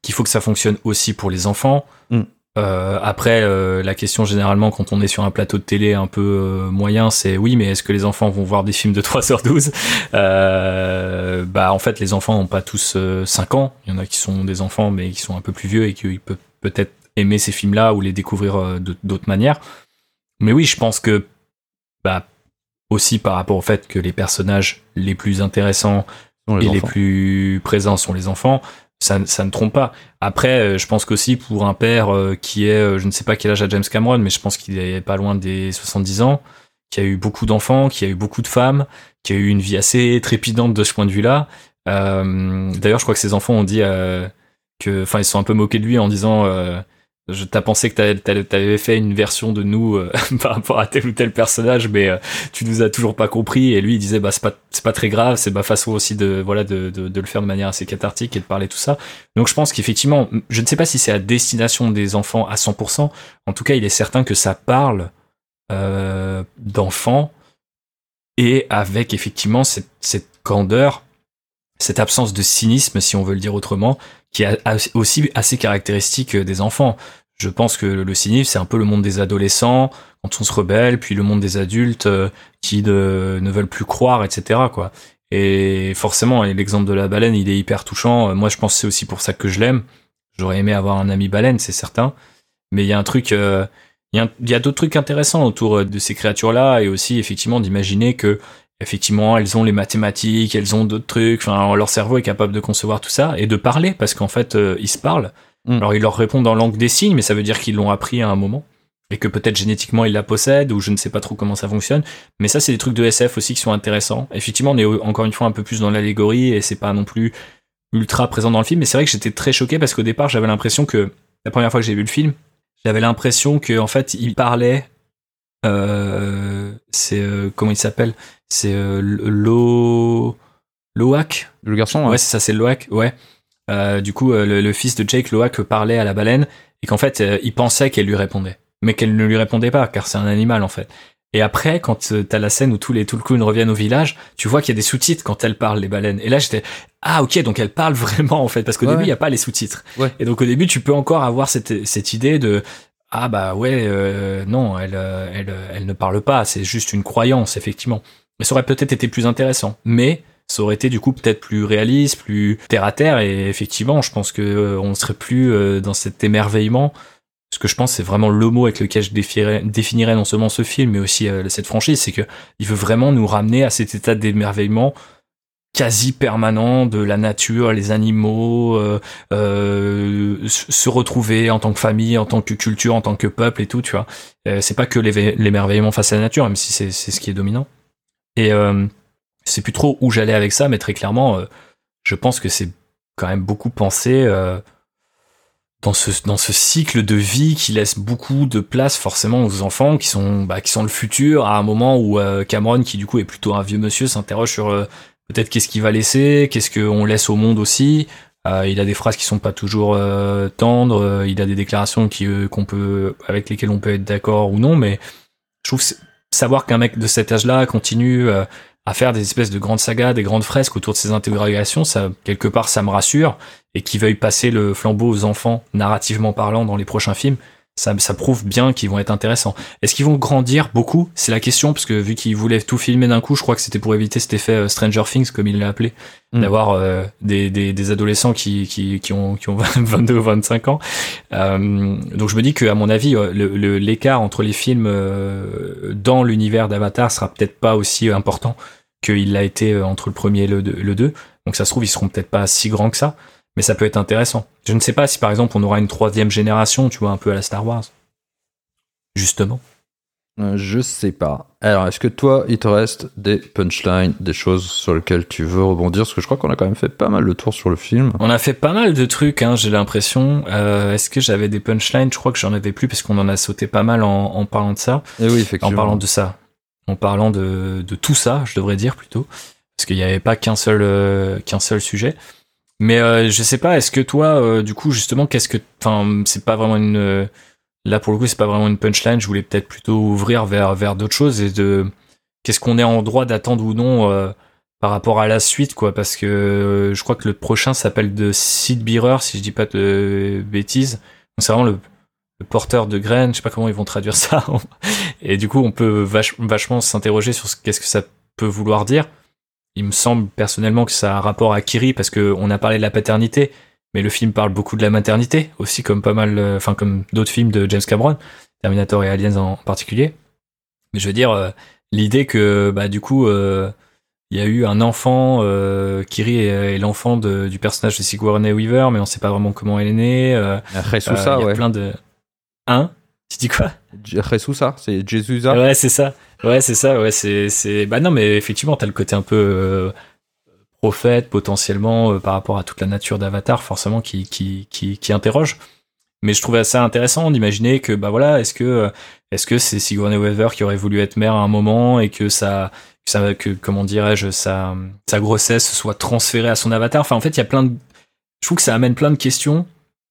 qu'il faut que ça fonctionne aussi pour les enfants. Mm. Euh, après, euh, la question généralement quand on est sur un plateau de télé un peu euh, moyen, c'est oui, mais est-ce que les enfants vont voir des films de 3h12 euh, Bah en fait, les enfants n'ont pas tous euh, 5 ans. Il y en a qui sont des enfants, mais qui sont un peu plus vieux et qui peuvent peut-être aimer ces films-là ou les découvrir euh, d'autres manières. Mais oui, je pense que bah aussi par rapport au fait que les personnages les plus intéressants et les plus présents sont les enfants, ça, ne trompe pas. Après, euh, je pense qu'aussi pour un père euh, qui est, euh, je ne sais pas quel âge a James Cameron, mais je pense qu'il est pas loin des 70 ans, qui a eu beaucoup d'enfants, qui a eu beaucoup de femmes, qui a eu une vie assez trépidante de ce point de vue-là. D'ailleurs, je crois que ses enfants ont dit, que, enfin, ils sont un peu moqués de lui en disant, je t'as pensé que t'avais- fait une version de nous euh, par rapport à tel ou tel personnage, mais euh, tu nous as toujours pas compris. Et lui, il disait, bah c'est pas c'est pas très grave, c'est ma façon aussi de voilà de, de le faire de manière assez cathartique et de parler tout ça. Donc je pense qu'effectivement, je ne sais pas si c'est à destination des enfants à 100%. En tout cas, il est certain que ça parle euh, d'enfants et avec effectivement cette candeur, cette absence de cynisme, si on veut le dire autrement, qui est aussi assez caractéristique des enfants. Je pense que le cynisme, c'est un peu le monde des adolescents quand on se rebelle, puis le monde des adultes euh, qui ne, ne veulent plus croire, etc. Quoi. Et forcément, l'exemple de la baleine, il est hyper touchant. Euh, Moi, je pense que c'est aussi pour ça que je l'aime. J'aurais aimé avoir un ami baleine, c'est certain. Mais il y a un truc, euh, il y a, d'autres trucs intéressants autour euh, de ces créatures-là, et aussi effectivement d'imaginer que effectivement elles ont les mathématiques, elles ont d'autres trucs. Enfin, leur cerveau est capable de concevoir tout ça et de parler parce qu'en fait, euh, ils se parlent. Mm. Alors, ils leur répondent en langue des signes, mais ça veut dire qu'ils l'ont appris à un moment et que peut-être génétiquement ils la possèdent ou je ne sais pas trop comment ça fonctionne. Mais ça, c'est des trucs de SF aussi qui sont intéressants. Effectivement, on est encore une fois un peu plus dans l'allégorie et c'est pas non plus ultra présent dans le film. Mais c'est vrai que j'étais très choqué parce qu'au départ, j'avais l'impression que la première fois que j'ai vu le film, j'avais l'impression que en fait, il parlait. Euh, c'est euh, comment il s'appelle? C'est euh, Lo Loak? Le garçon, Ouais, ouais. c'est ça, c'est Loak. Ouais. Euh, du coup, euh, le, le fils de Jake Loak parlait à la baleine et qu'en fait, euh, il pensait qu'elle lui répondait, mais qu'elle ne lui répondait pas car c'est un animal en fait. Et après, quand t'as la scène où tous les Tulkun reviennent au village, tu vois qu'il y a des sous-titres quand elles parlent les baleines. Et là, j'étais ah ok, donc elles parlent vraiment en fait parce qu'au Ouais, début ouais. il y a pas les sous-titres. Ouais. Et donc au début, tu peux encore avoir cette cette idée de ah bah ouais euh, non, elle elle elle ne parle pas, c'est juste une croyance effectivement. Mais ça aurait peut-être été plus intéressant. Mais ça aurait été du coup peut-être plus réaliste, plus terre à terre et effectivement, je pense que euh, on serait plus euh, dans cet émerveillement. Ce que je pense, c'est vraiment le mot avec lequel je définirais, non seulement ce film, mais aussi euh, cette franchise, c'est que il veut vraiment nous ramener à cet état d'émerveillement quasi permanent de la nature, les animaux, euh, se retrouver en tant que famille, en tant que culture, en tant que peuple et tout, tu vois. C'est pas que l'émerveillement face à la nature, même si c'est ce qui est dominant. Et euh, c'est plus trop où j'allais avec ça, mais très clairement, euh, je pense que c'est quand même beaucoup pensé euh, dans ce dans ce cycle de vie qui laisse beaucoup de place forcément aux enfants qui sont bah, qui sont le futur à un moment où euh, Cameron qui du coup est plutôt un vieux monsieur s'interroge sur peut-être qu'est-ce qu'il va laisser, qu'est-ce qu'on laisse au monde aussi. Il a des phrases qui sont pas toujours tendres, il a des déclarations qui qu'on peut avec lesquelles on peut être d'accord ou non, mais je trouve savoir qu'un mec de cet âge-là continue euh, à faire des espèces de grandes sagas, des grandes fresques autour de ses interrogations, ça quelque part ça me rassure et qu'il veuille passer le flambeau aux enfants narrativement parlant dans les prochains films, ça, ça prouve bien qu'ils vont être intéressants. Est-ce qu'ils vont grandir beaucoup? C'est la question parce que vu qu'ils voulaient tout filmer d'un coup, je crois que c'était pour éviter cet effet euh, Stranger Things comme il l'a appelé, Mm. d'avoir euh, des, des, des adolescents qui, qui, qui ont qui ont 22 ou 25 ans. Euh, donc je me dis que à mon avis le- le- l'écart entre les films dans l'univers d'Avatar sera peut-être pas aussi important qu'il l'a été entre le premier et le, deux- le 2. Donc ça se trouve ils seront peut-être pas si grands que ça, mais ça peut être intéressant. Je ne sais pas si par exemple on aura une troisième génération, tu vois, un peu à la Star Wars. Justement. Euh, je sais pas. Alors, est-ce que toi, il te reste des punchlines, des choses sur lesquelles tu veux rebondir? Parce que je crois qu'on a quand même fait pas mal le tour sur le film. On a fait pas mal de trucs, hein, j'ai l'impression. Euh, Est-ce que j'avais des punchlines? Je crois que j'en avais plus parce qu'on en a sauté pas mal en, en parlant de ça. Et oui, En effectivement. parlant de ça. En parlant de, de tout ça, je devrais dire plutôt. Parce qu'il n'y avait pas qu'un seul, euh, qu'un seul sujet. Mais euh, je sais pas, est-ce que toi, euh, du coup, justement, qu'est-ce que. Enfin, c'est pas vraiment une. euh, Là, pour le coup, c'est pas vraiment une punchline. Je voulais peut-être plutôt ouvrir vers, vers d'autres choses et de. Qu'est-ce qu'on est en droit d'attendre ou non par rapport à la suite, quoi. Parce que je crois que le prochain s'appelle The Seed Bearer, si je dis pas de bêtises. C'est vraiment le, porteur de graines. Je sais pas comment ils vont traduire ça. Et du coup, on peut vach- vachement s'interroger sur ce qu'est-ce que ça peut vouloir dire. Il me semble personnellement que ça a un rapport à Kiri parce que on a parlé de la paternité, mais le film parle beaucoup de la maternité aussi, comme pas mal, euh, enfin comme d'autres films de James Cameron, Terminator et Aliens en particulier. Mais je veux dire, euh, l'idée que bah du coup, euh, il y a eu un enfant, euh, Kiri est, est l'enfant du personnage de Sigourney Weaver, mais on sait pas vraiment comment elle est née. Euh, Jesus, euh, il y a ouais. plein de. Hein? Tu dis quoi? Jesus, c'est Jesus. Ouais, c'est ça. Ouais, c'est ça. Ouais, c'est. Bah non, mais effectivement, t'as le côté un peu euh, prophète potentiellement euh, par rapport à toute la nature d'Avatar, forcément qui, qui, qui, qui interroge. Mais je trouvais ça intéressant d'imaginer que bah voilà, est-ce que est-ce que c'est Sigourney Weaver qui aurait voulu être mère à un moment et que ça que comment dirais-je sa sa grossesse soit transférée à son avatar? Enfin en fait, il y a plein de je trouve que ça amène plein de questions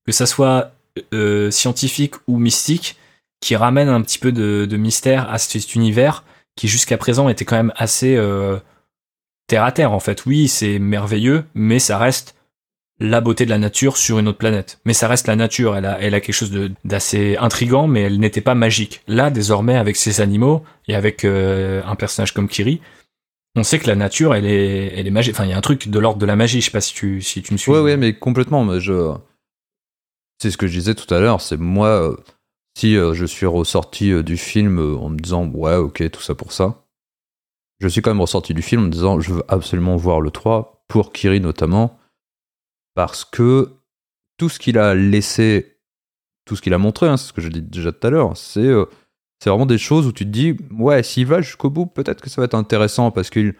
que ça soit euh, scientifique ou mystique qui ramène un petit peu de, mystère à cet univers qui jusqu'à présent était quand même assez euh, terre à terre en fait. Oui, c'est merveilleux, mais ça reste la beauté de la nature sur une autre planète. Mais ça reste la nature, elle a, elle a quelque chose d'assez intrigant, mais elle n'était pas magique. Là, désormais, avec ces animaux et avec euh, un personnage comme Kiri, on sait que la nature, elle est, elle est magique. Enfin, il y a un truc de l'ordre de la magie. Je sais pas si tu, si tu me suis. Ouais, ouais, mais complètement. Mais je, c'est ce que je disais tout à l'heure. C'est moi, euh, si euh, je suis ressorti du film en me disant, ouais, ok, tout ça pour ça. Je suis quand même ressorti du film en me disant, je veux absolument voir le 3 pour Kiri notamment parce que tout ce qu'il a laissé, tout ce qu'il a montré, hein, c'est ce que j'ai dit déjà tout à l'heure, c'est euh, c'est vraiment des choses où tu te dis, ouais, s'il va jusqu'au bout, peut-être que ça va être intéressant parce que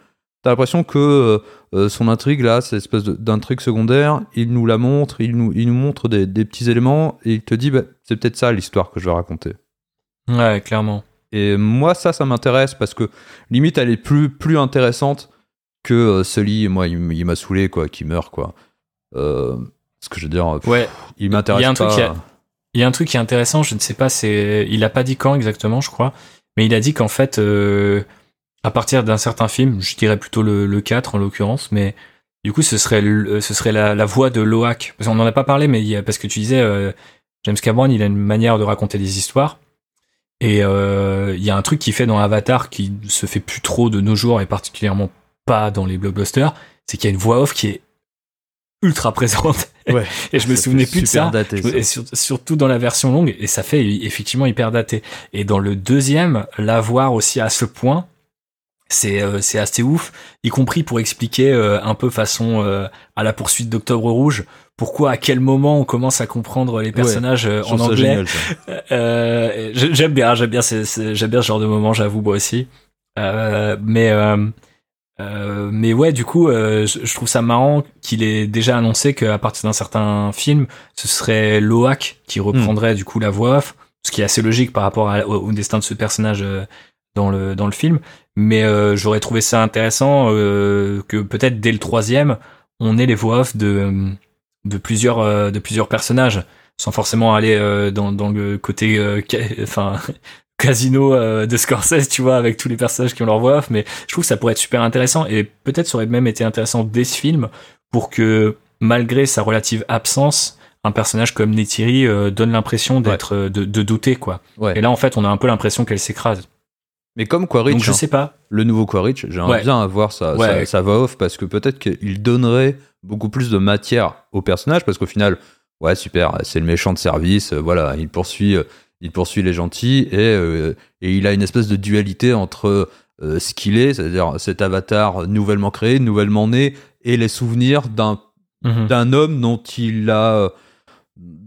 t'as l'impression que euh, euh, son intrigue là, cette espèce d'intrigue secondaire, il nous la montre, il nous, il nous montre des, des petits éléments et il te dit, bah, c'est peut-être ça l'histoire que je vais raconter. Ouais, clairement. Et moi, ça, ça m'intéresse parce que limite, elle est plus, plus intéressante que celui, moi, il, il m'a saoulé, quoi, qui meurt, quoi. Euh, ce que je veux dire, ouais. il m'intéresse pas. Il y a un truc qui est intéressant, je ne sais pas, c'est, il a pas dit quand exactement, je crois, mais il a dit qu'en fait, euh, à partir d'un certain film, je dirais plutôt le, le 4 en l'occurrence, mais du coup, ce serait, ce serait la, la voix de Loak. Parce qu'on n'en a pas parlé, mais il y a, parce que tu disais, euh, James Cameron, il a une manière de raconter des histoires. Et il y a un truc qui fait dans Avatar qui se fait plus trop de nos jours et particulièrement pas dans les blockbusters, c'est qu'il y a une voix off qui est ultra présente. Ouais, et je me souvenais plus de ça. Daté, ça. Et surtout dans la version longue, et ça fait effectivement hyper daté. Et dans le deuxième, l'avoir aussi à ce point, c'est euh, c'est assez ouf, y compris pour expliquer euh, un peu façon euh, à la poursuite d'Octobre Rouge, pourquoi à quel moment on commence à comprendre les personnages Ouais, en anglais. J'aime bien, j'aime bien, j'aime bien ce genre de moment, j'avoue moi aussi. mais mais ouais, du coup, je, trouve ça marrant qu'il ait déjà annoncé qu'à partir d'un certain film, ce serait Loak qui reprendrait du coup la voix off, ce qui est assez logique par rapport à, au, au, destin de ce personnage dans le dans le film. Mais euh, j'aurais trouvé ça intéressant euh, que peut-être dès le troisième, on ait les voix off de de plusieurs de plusieurs personnages, sans forcément aller dans dans le côté enfin casino euh, de Scorsese, tu vois, avec tous les personnages qui ont leur voix off, mais je trouve que ça pourrait être super intéressant et peut-être ça aurait même été intéressant dès ce film pour que, malgré sa relative absence, un personnage comme Neytiri euh, donne l'impression d'être, ouais. euh, de, de, douter, quoi. Ouais. Et là, en fait, on a un peu l'impression qu'elle s'écrase. Mais comme Quaritch, Donc je hein, sais pas. le nouveau Quaritch, j'aimerais Ouais. bien avoir sa, Ouais. sa, sa voix off parce que peut-être qu'il donnerait beaucoup plus de matière au personnage parce qu'au final, ouais, super, c'est le méchant de service, euh, voilà, il poursuit, euh, il poursuit les gentils et, euh, et il a une espèce de dualité entre ce qu'il est, c'est-à-dire cet avatar nouvellement créé, nouvellement né, et les souvenirs d'un Mhm. d'un homme dont il a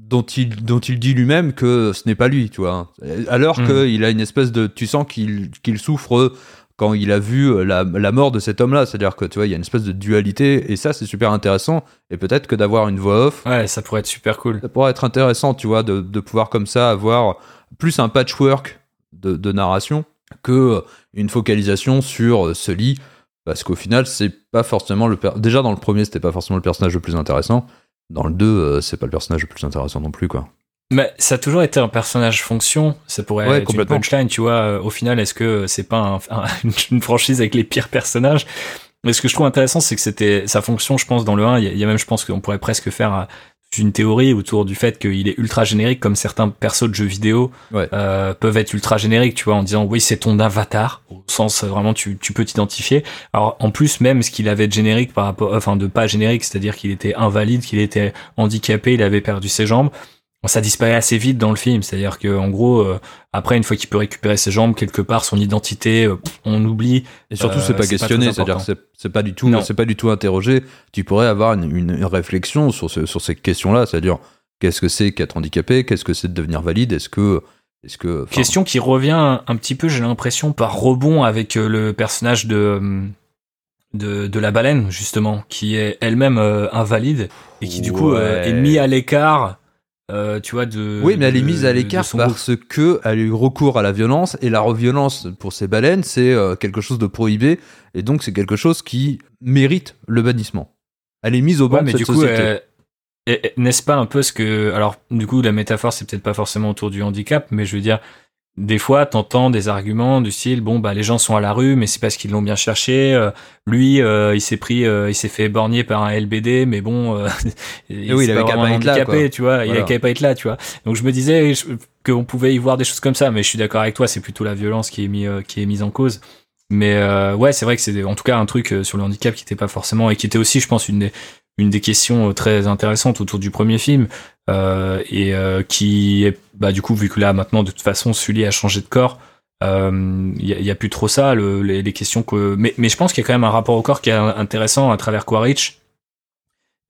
dont il dont il dit lui-même que ce n'est pas lui tu vois. Alors Mhm. qu'il a une espèce de tu sens qu'il souffre quand il a vu la, la mort de cet homme-là. C'est-à-dire que tu vois il y a une espèce de dualité et ça c'est super intéressant. Et peut-être que d'avoir une voix off Ouais, ça pourrait être super cool. ça pourrait être intéressant tu vois de, de pouvoir comme ça avoir plus un patchwork de, de narration que une focalisation sur ce lit. Parce qu'au final c'est pas forcément le déjà dans le premier c'était pas forcément le personnage le plus intéressant dans le 2 euh, c'est pas le personnage le plus intéressant non plus quoi Mais ça a toujours été un personnage fonction. Ça pourrait Ouais, être une punchline, tu vois. euh, Au final, est-ce que c'est pas un- un- une franchise avec les pires personnages? Mais ce que je trouve intéressant, c'est que c'était sa fonction, je pense, dans le 1. Il y, a- il y a même, je pense, qu'on pourrait presque faire euh, une théorie autour du fait qu'il est ultra générique, comme certains persos de jeux vidéo Ouais. euh, peuvent être ultra génériques, tu vois, en disant oui, c'est ton avatar, au sens euh, vraiment tu, tu peux t'identifier. Alors en plus, même ce qu'il avait de générique par rapport, enfin de pas générique, c'est-à-dire qu'il était invalide, qu'il était handicapé, il avait perdu ses jambes. Ça disparaît assez vite dans le film, c'est-à-dire que en gros, euh, après une fois qu'il peut récupérer ses jambes quelque part, son identité, euh, on oublie. et surtout Euh, c'est pas c'est pas questionné c'est-à-dire c'est pas du tout c'est pas du tout interrogé tu pourrais avoir une, réflexion sur ce, sur ces questions là c'est-à-dire qu'est-ce que c'est qu'être handicapé? Qu'est-ce que c'est de devenir valide? Est-ce que est-ce que Question qui revient un petit peu, j'ai l'impression, par rebond avec euh, le personnage de euh, de, de la baleine justement, qui est elle-même euh, invalide et qui du coup euh, Ouais. est mis à l'écart. Euh, tu vois de Oui, mais elle est mise à l'écart groupe. parce que elle a eu recours à la violence et la violence pour ces baleines, c'est euh, quelque chose de prohibé et donc c'est quelque chose qui mérite le bannissement. Elle est mise au banc Ouais, de mais cette du coup, société. euh, n'est-ce pas un peu ce que. Alors, du coup, la métaphore, c'est peut-être pas forcément autour du handicap, mais je veux dire, des fois, t'entends des arguments du style bon, bah, les gens sont à la rue, mais c'est parce qu'ils l'ont bien cherché. euh, lui, euh, il s'est pris, euh, il s'est fait borgner par un LBD, mais bon, euh, il, oui, il avait pas là, handicapé, quoi. tu vois. Il Voilà. avait qu'à pas être là, tu vois. Donc, je me disais qu'on pouvait y voir des choses comme ça, mais je suis d'accord avec toi, c'est plutôt la violence qui est, mis, euh, qui est mise en cause. Mais euh, ouais, c'est vrai que c'est en tout cas un truc sur le handicap qui était pas forcément et qui était aussi, je pense, une des une des questions euh, très intéressantes autour du premier film euh, et euh, qui est bah du coup vu que là maintenant de toute façon Sully a changé de corps il y, a, y a plus trop ça le, les, les questions que mais, mais je pense qu'il y a quand même un rapport au corps qui est intéressant à travers Quaritch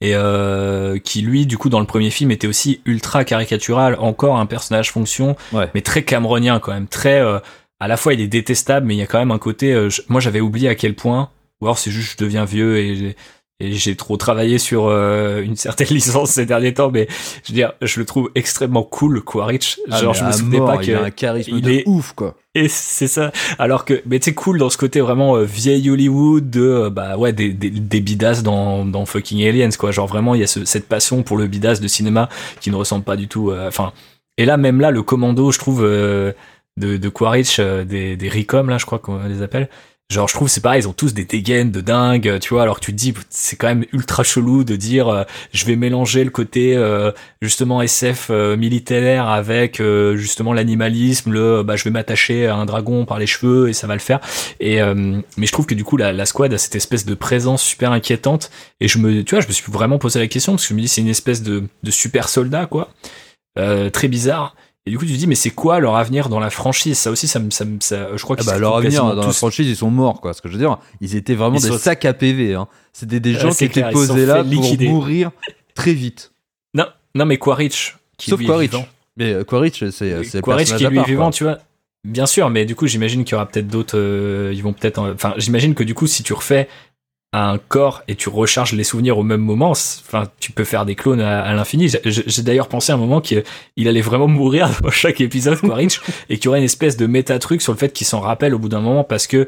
et euh, qui lui du coup dans le premier film était aussi ultra caricatural encore un personnage fonction Ouais. mais très cameronien quand même très euh, à la fois il est détestable mais il y a quand même un côté euh, je- moi j'avais oublié à quel point ou alors c'est juste je deviens vieux et et j'ai trop travaillé sur euh, une certaine licence ces derniers temps, mais je veux dire, je le trouve extrêmement cool, Quaritch. Ah, Genre, je me souvenais mort, pas il a un charisme il de est- ouf quoi. Et c'est ça. Alors que, mais tu sais, cool dans ce côté vraiment euh, vieille Hollywood de, euh, bah ouais, des, des, des bidasses dans, dans fucking Aliens, quoi. Genre vraiment, il y a ce- cette passion pour le bidasse de cinéma qui ne ressemble pas du tout. euh, Enfin, et là, même là, le commando, je trouve, euh, de, de Quaritch, euh, des, des RICOM, là, je crois qu'on les appelle. Genre, je trouve, c'est pareil, ils ont tous des dégaines de dingue, tu vois, alors que tu te dis, c'est quand même ultra chelou de dire, euh, je vais mélanger le côté, euh, justement, SF euh, militaire avec, euh, justement, l'animalisme, le, bah, je vais m'attacher à un dragon par les cheveux et ça va le faire. Et, euh, mais je trouve que du coup, la, la squad a cette espèce de présence super inquiétante. Et je me, tu vois, je me suis vraiment posé la question parce que je me dis, c'est une espèce de, de super soldat, quoi. Euh, très bizarre. Et du coup, tu te dis, mais c'est quoi leur avenir dans la franchise? Ça aussi, ça me, ça, me- ça- je crois Ah qu'ils bah, leur avenir dans la franchise, ils sont morts quoi. Ce que je veux dire, ils étaient vraiment Ils des sont- sacs à PV. Hein. C'était des Ouais, gens qui étaient clair, posés là pour liquider. mourir très vite. Non, non, mais Quaritch. Qui Sauf lui est Quaritch. vivant. Mais euh, Quaritch, c'est Quaritch qui lui est part, vivant, quoi. tu vois. Bien sûr, mais du coup, j'imagine qu'il y aura peut-être d'autres. euh, ils vont peut-être. en- Enfin, j'imagine que du coup, si tu refais un corps et tu recharges les souvenirs au même moment, enfin, tu peux faire des clones à, à l'infini. J'ai- d'ailleurs pensé à un moment qu'il il allait vraiment mourir dans chaque épisode, Quaritch, et qu'il y aurait une espèce de méta truc sur le fait qu'il s'en rappelle au bout d'un moment parce que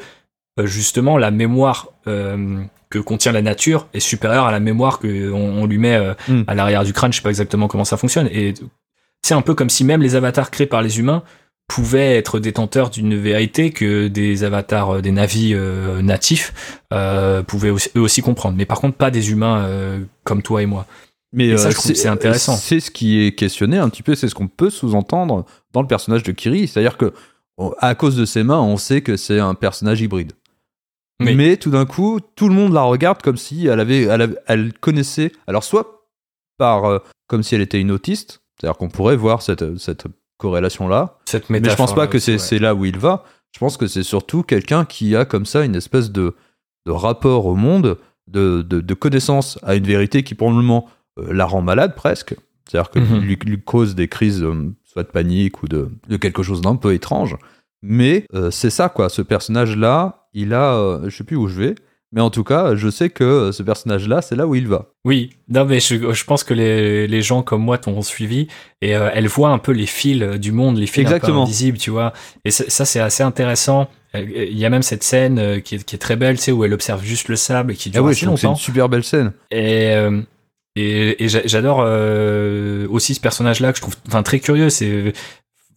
euh, justement la mémoire euh, que contient la nature est supérieure à la mémoire que on, on lui met euh, Hmm. à l'arrière du crâne. Je sais pas exactement comment ça fonctionne. Et c'est un peu comme si même les avatars créés par les humains pouvaient être détenteurs d'une vérité que des avatars, euh, des navis euh, natifs euh, pouvaient aussi, eux aussi comprendre. Mais par contre, pas des humains euh, comme toi et moi. Mais Et ça, je trouve c'est intéressant. C'est ce qui est questionné un petit peu, c'est ce qu'on peut sous-entendre dans le personnage de Kiri. C'est-à-dire que, oh, à cause de ses mains, on sait que c'est un personnage hybride. Oui. Mais tout d'un coup, tout le monde la regarde comme si elle avait, elle, avait- elle connaissait. Alors, soit par, comme si elle était une autiste, c'est-à-dire qu'on pourrait voir cette, cette corrélation-là. Cette Mais je pense pas que c'est ouais. là où il va. Je pense que c'est surtout quelqu'un qui a comme ça une espèce de, de rapport au monde, de, de, de connaissance à une vérité qui pour le moment euh, la rend malade presque. C'est-à-dire que Mhm. lui, lui cause des crises euh, soit de panique ou de, de quelque chose d'un peu étrange. Mais euh, c'est ça quoi, ce personnage-là, il a, je sais plus où je vais, mais en tout cas, je sais que euh, ce personnage-là, c'est là où il va. Oui, non mais je, je pense que les, les gens comme moi t'ont suivi et euh, elles voient un peu les fils euh, du monde, les fils un peu Exactement. invisibles, tu vois. Et ça, c'est assez intéressant. Euh, Il y a même cette scène qui est, qui est très belle, tu sais, où elle observe juste le sable et qui dure Ah oui, assez que c'est une longtemps. super belle scène. Et, euh, et, et j'a- j'adore euh, aussi ce personnage-là que je trouve enfin, très curieux. C'est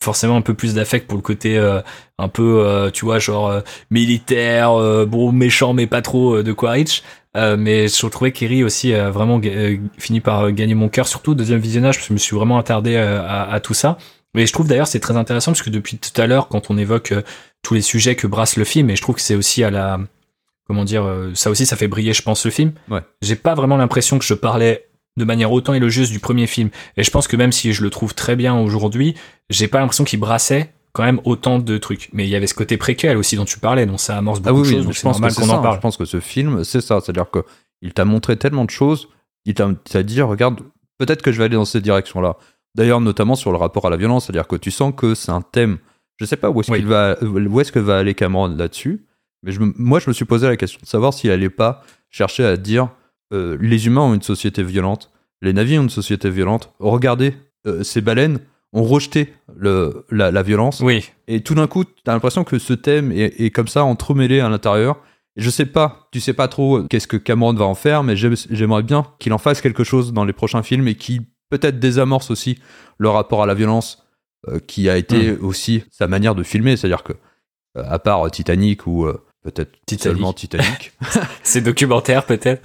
forcément un peu plus d'affect pour le côté euh, un peu, euh, tu vois, genre euh, militaire, euh, bon, méchant, mais pas trop euh, de Quaritch. Euh, mais je trouvais qu'Eri aussi a vraiment euh, fini par gagner mon cœur, surtout au deuxième visionnage, parce que je me suis vraiment attardé à, à tout ça. Et je trouve d'ailleurs c'est très intéressant parce que depuis tout à l'heure, quand on évoque tous les sujets que brasse le film, et je trouve que c'est aussi à la, comment dire, ça aussi ça fait briller, je pense, le film. Ouais. J'ai pas vraiment l'impression que je parlais de manière autant élogieuse du premier film. Et je pense que même si je le trouve très bien aujourd'hui, j'ai pas l'impression qu'il brassait quand même autant de trucs. Mais il y avait ce côté préquel aussi dont tu parlais, donc ça amorce beaucoup Ah oui, de choses, donc je pense normal qu'on en parle. Je pense que ce film, c'est ça. C'est-à-dire que il t'a montré tellement de choses. Il t'a dit, regarde, peut-être que je vais aller dans cette direction-là. D'ailleurs, notamment sur le rapport à la violence, c'est-à-dire que tu sens que c'est un thème. Je sais pas où est-ce Oui. qu'il va, où est-ce que va aller Cameron là-dessus, Mais je moi, je me suis posé la question de savoir s'il allait pas chercher à dire euh, les humains ont une société violente, les navires ont une société violente. Regardez, euh, ces baleines ont rejeté le, la, la violence. Oui. Et tout d'un coup, t'as l'impression que ce thème est, est comme ça entremêlé à l'intérieur. Je sais pas, tu sais pas trop euh, qu'est-ce que Cameron va en faire, mais j'aime- j'aimerais bien qu'il en fasse quelque chose dans les prochains films et qui peut-être désamorce aussi le rapport à la violence, euh, qui a été aussi sa manière de filmer. C'est-à-dire que, à part Titanic ou peut-être seulement Titanic, C'est documentaire peut-être.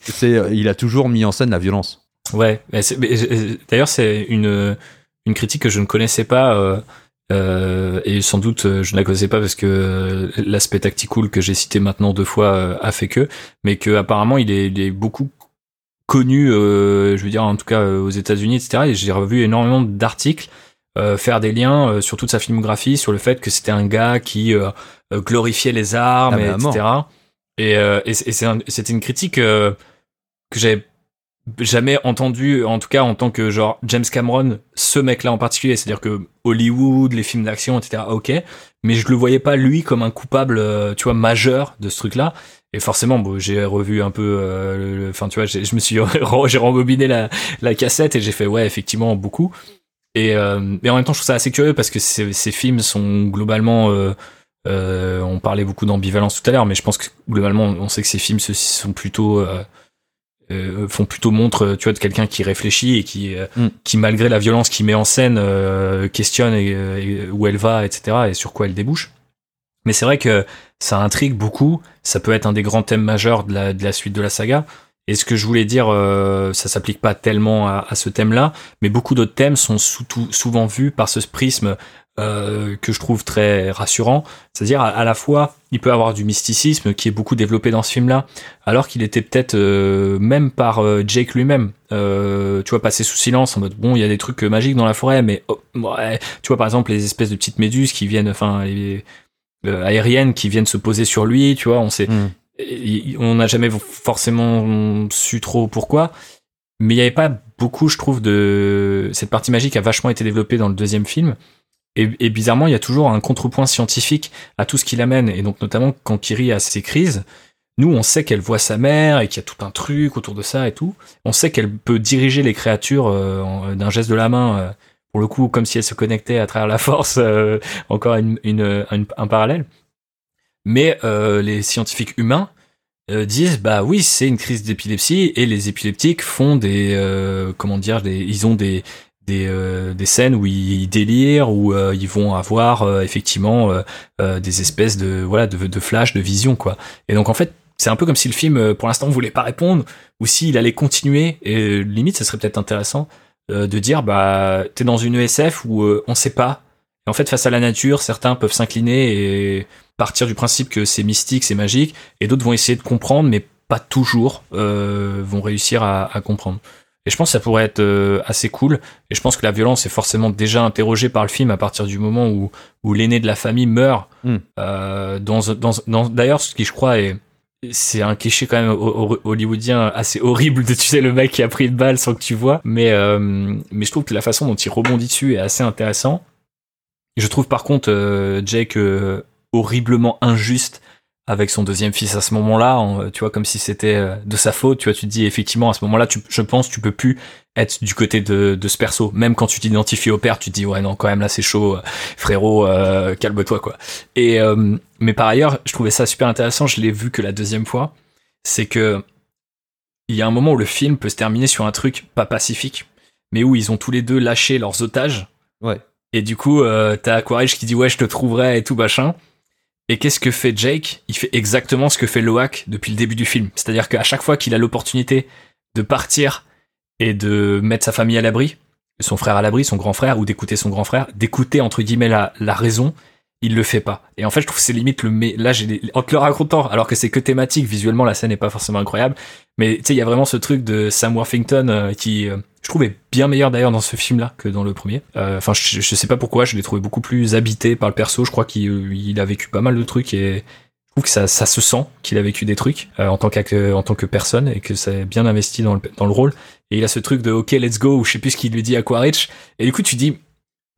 c'est, euh, il a toujours mis en scène la violence. Ouais. euh, D'ailleurs, c'est une une critique que je ne connaissais pas. euh, euh, et sans doute euh, je ne la connaissais pas parce que euh, l'aspect tactical que j'ai cité maintenant deux fois euh, a fait que, mais que apparemment il est, il est beaucoup connu, euh, je veux dire en tout cas euh, aux États-Unis, etc. Et j'ai revu énormément d'articles euh, faire des liens euh, sur toute sa filmographie, sur le fait que c'était un gars qui euh, euh, glorifiait les armes, Ah, et etc. Et, euh, et c'est un- c'était une critique euh, que j'avais jamais entendu, en tout cas en tant que genre James Cameron, ce mec-là en particulier. C'est-à-dire que Hollywood, les films d'action, etc. Ok, mais je le voyais pas lui comme un coupable, euh, tu vois, majeur de ce truc-là. Et forcément, bon, j'ai revu un peu, euh, enfin, tu vois, je me suis, j'ai rembobiné la, la cassette et j'ai fait, ouais, effectivement, beaucoup. Et, euh, mais en même temps, je trouve ça assez curieux parce que ces, ces films sont globalement, euh, euh, on parlait beaucoup d'ambivalence tout à l'heure, mais je pense que globalement, on sait que ces films ceux-ci sont plutôt, euh, euh, font plutôt montre, tu vois, de quelqu'un qui réfléchit et qui, euh, Mm. qui malgré la violence qu'il met en scène, euh, questionne et, euh, et où elle va, etc. et sur quoi elle débouche. Mais c'est vrai que ça intrigue beaucoup. Ça peut être un des grands thèmes majeurs de la, de la suite de la saga. Et ce que je voulais dire, euh, ça s'applique pas tellement à, ce thème-là, mais beaucoup d'autres thèmes sont souvent vus par ce prisme euh, que je trouve très rassurant. C'est-à-dire à, la fois, il peut avoir du mysticisme qui est beaucoup développé dans ce film-là, alors qu'il était peut-être euh, même par euh, Jake lui-même, euh, tu vois, passé sous silence en mode bon, il y a des trucs magiques dans la forêt, mais oh, tu vois par exemple les espèces de petites méduses qui viennent, enfin aériennes qui viennent se poser sur lui, tu vois, on sait, Mm. On n'a jamais forcément su trop pourquoi, mais il n'y avait pas beaucoup, je trouve, de cette partie magique a vachement été développée dans le deuxième film. Et, bizarrement, il y a toujours un contrepoint scientifique à tout ce qu'il amène, et donc notamment quand Kiri a ses crises. Nous, on sait qu'elle voit sa mère et qu'il y a tout un truc autour de ça et tout. On sait qu'elle peut diriger les créatures euh, d'un geste de la main, euh, pour le coup, comme si elle se connectait à travers la force. euh, encore un parallèle. Mais euh, les scientifiques humains euh, disent bah oui c'est une crise d'épilepsie et les épileptiques font des euh, comment dire ils ont des des, scènes où ils délirent où ils vont avoir effectivement des espèces de voilà de, de flash de vision quoi. Et donc en fait c'est un peu comme si le film pour l'instant voulait pas répondre ou s'il allait continuer et limite ça serait peut-être intéressant de dire bah t'es dans une ESF où on sait pas et en fait face à la nature certains peuvent s'incliner et partir du principe que c'est mystique c'est magique et d'autres vont essayer de comprendre, mais pas toujours euh, vont réussir à, à comprendre. Et je pense que ça pourrait être euh, assez cool. Et je pense que la violence est forcément déjà interrogée par le film à partir du moment où, où l'aîné de la famille meurt. Mm. Euh, dans, dans, dans, D'ailleurs, ce qui je crois est c'est un cliché quand même ho- ho- hollywoodien assez horrible de tu sais le mec qui a pris une balle sans que tu vois mais euh, mais je trouve que la façon dont il rebondit dessus est assez intéressant je trouve par contre euh, Jake euh, horriblement injuste avec son deuxième fils à ce moment-là, en- tu vois, comme si c'était euh, de sa faute, tu vois, tu te dis effectivement à ce moment-là, je pense, tu peux plus être du côté de, ce perso. Même quand tu t'identifies au père, tu te dis ouais non quand même là c'est chaud, euh, frérot, euh, calme-toi quoi. Et euh, mais par ailleurs, je trouvais ça super intéressant. Je l'ai vu que la deuxième fois, c'est que il y a un moment où le film peut se terminer sur un truc pas pacifique, mais où ils ont tous les deux lâché leurs otages. Ouais. Et du coup, euh, t'as Aquarish qui dit ouais je te trouverai et tout machin. Et qu'est-ce que fait Jake? Il fait exactement ce que fait Loak depuis le début du film. C'est-à-dire qu'à chaque fois qu'il a l'opportunité de partir et de mettre sa famille à l'abri, son frère à l'abri, son grand frère, ou d'écouter son grand frère, d'écouter entre guillemets la, la raison, il le fait pas. Et en fait, je trouve que c'est limite le mais là j'ai en te le racontant, alors que c'est que thématique, visuellement la scène n'est pas forcément incroyable, mais tu sais il y a vraiment ce truc de Sam Worthington euh, qui euh, je trouve est bien meilleur d'ailleurs dans ce film là que dans le premier. Euh, Enfin je, je sais pas pourquoi, je l'ai trouvé beaucoup plus habité par le perso. Je crois qu'il il a vécu pas mal de trucs et je trouve que ça, ça se sent qu'il a vécu des trucs en tant tant que personne et que c'est bien investi dans le, dans le rôle. Et il a ce truc de OK let's go ou je sais plus ce qu'il lui dit à Quaritch. Et du coup tu dis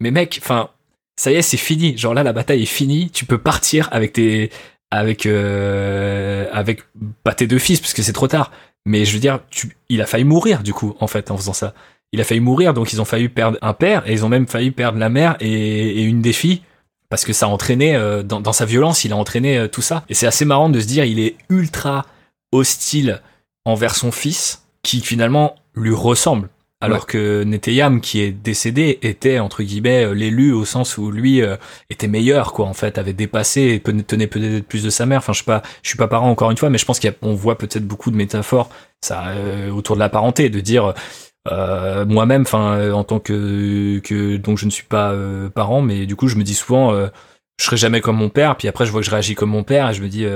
mais mec, enfin ça y est c'est fini. Genre là la bataille est finie. Tu peux partir avec tes avec euh, avec pas tes deux fils parce que c'est trop tard. Mais je veux dire, tu, il a failli mourir du coup en fait en faisant ça. Il a failli mourir, donc ils ont failli perdre un père et ils ont même failli perdre la mère et, une des filles parce que ça a entraîné euh, dans, dans, sa violence, il a entraîné euh, tout ça. Et c'est assez marrant de se dire, il est ultra hostile envers son fils qui finalement lui ressemble. Alors que Neteyam, qui est décédé, était entre guillemets euh, l'élu au sens où lui euh, était meilleur, quoi. En fait, avait dépassé et tenait peut-être plus de sa mère. Enfin, je sais pas, je suis pas parent encore une fois, mais je pense qu'on voit peut-être beaucoup de métaphores ça euh, autour de la parenté, de dire moi-même, enfin, en tant que que donc je ne suis pas parent, mais du coup, je me dis souvent, je serai jamais comme mon père. Puis après, je vois que je réagis comme mon père et je me dis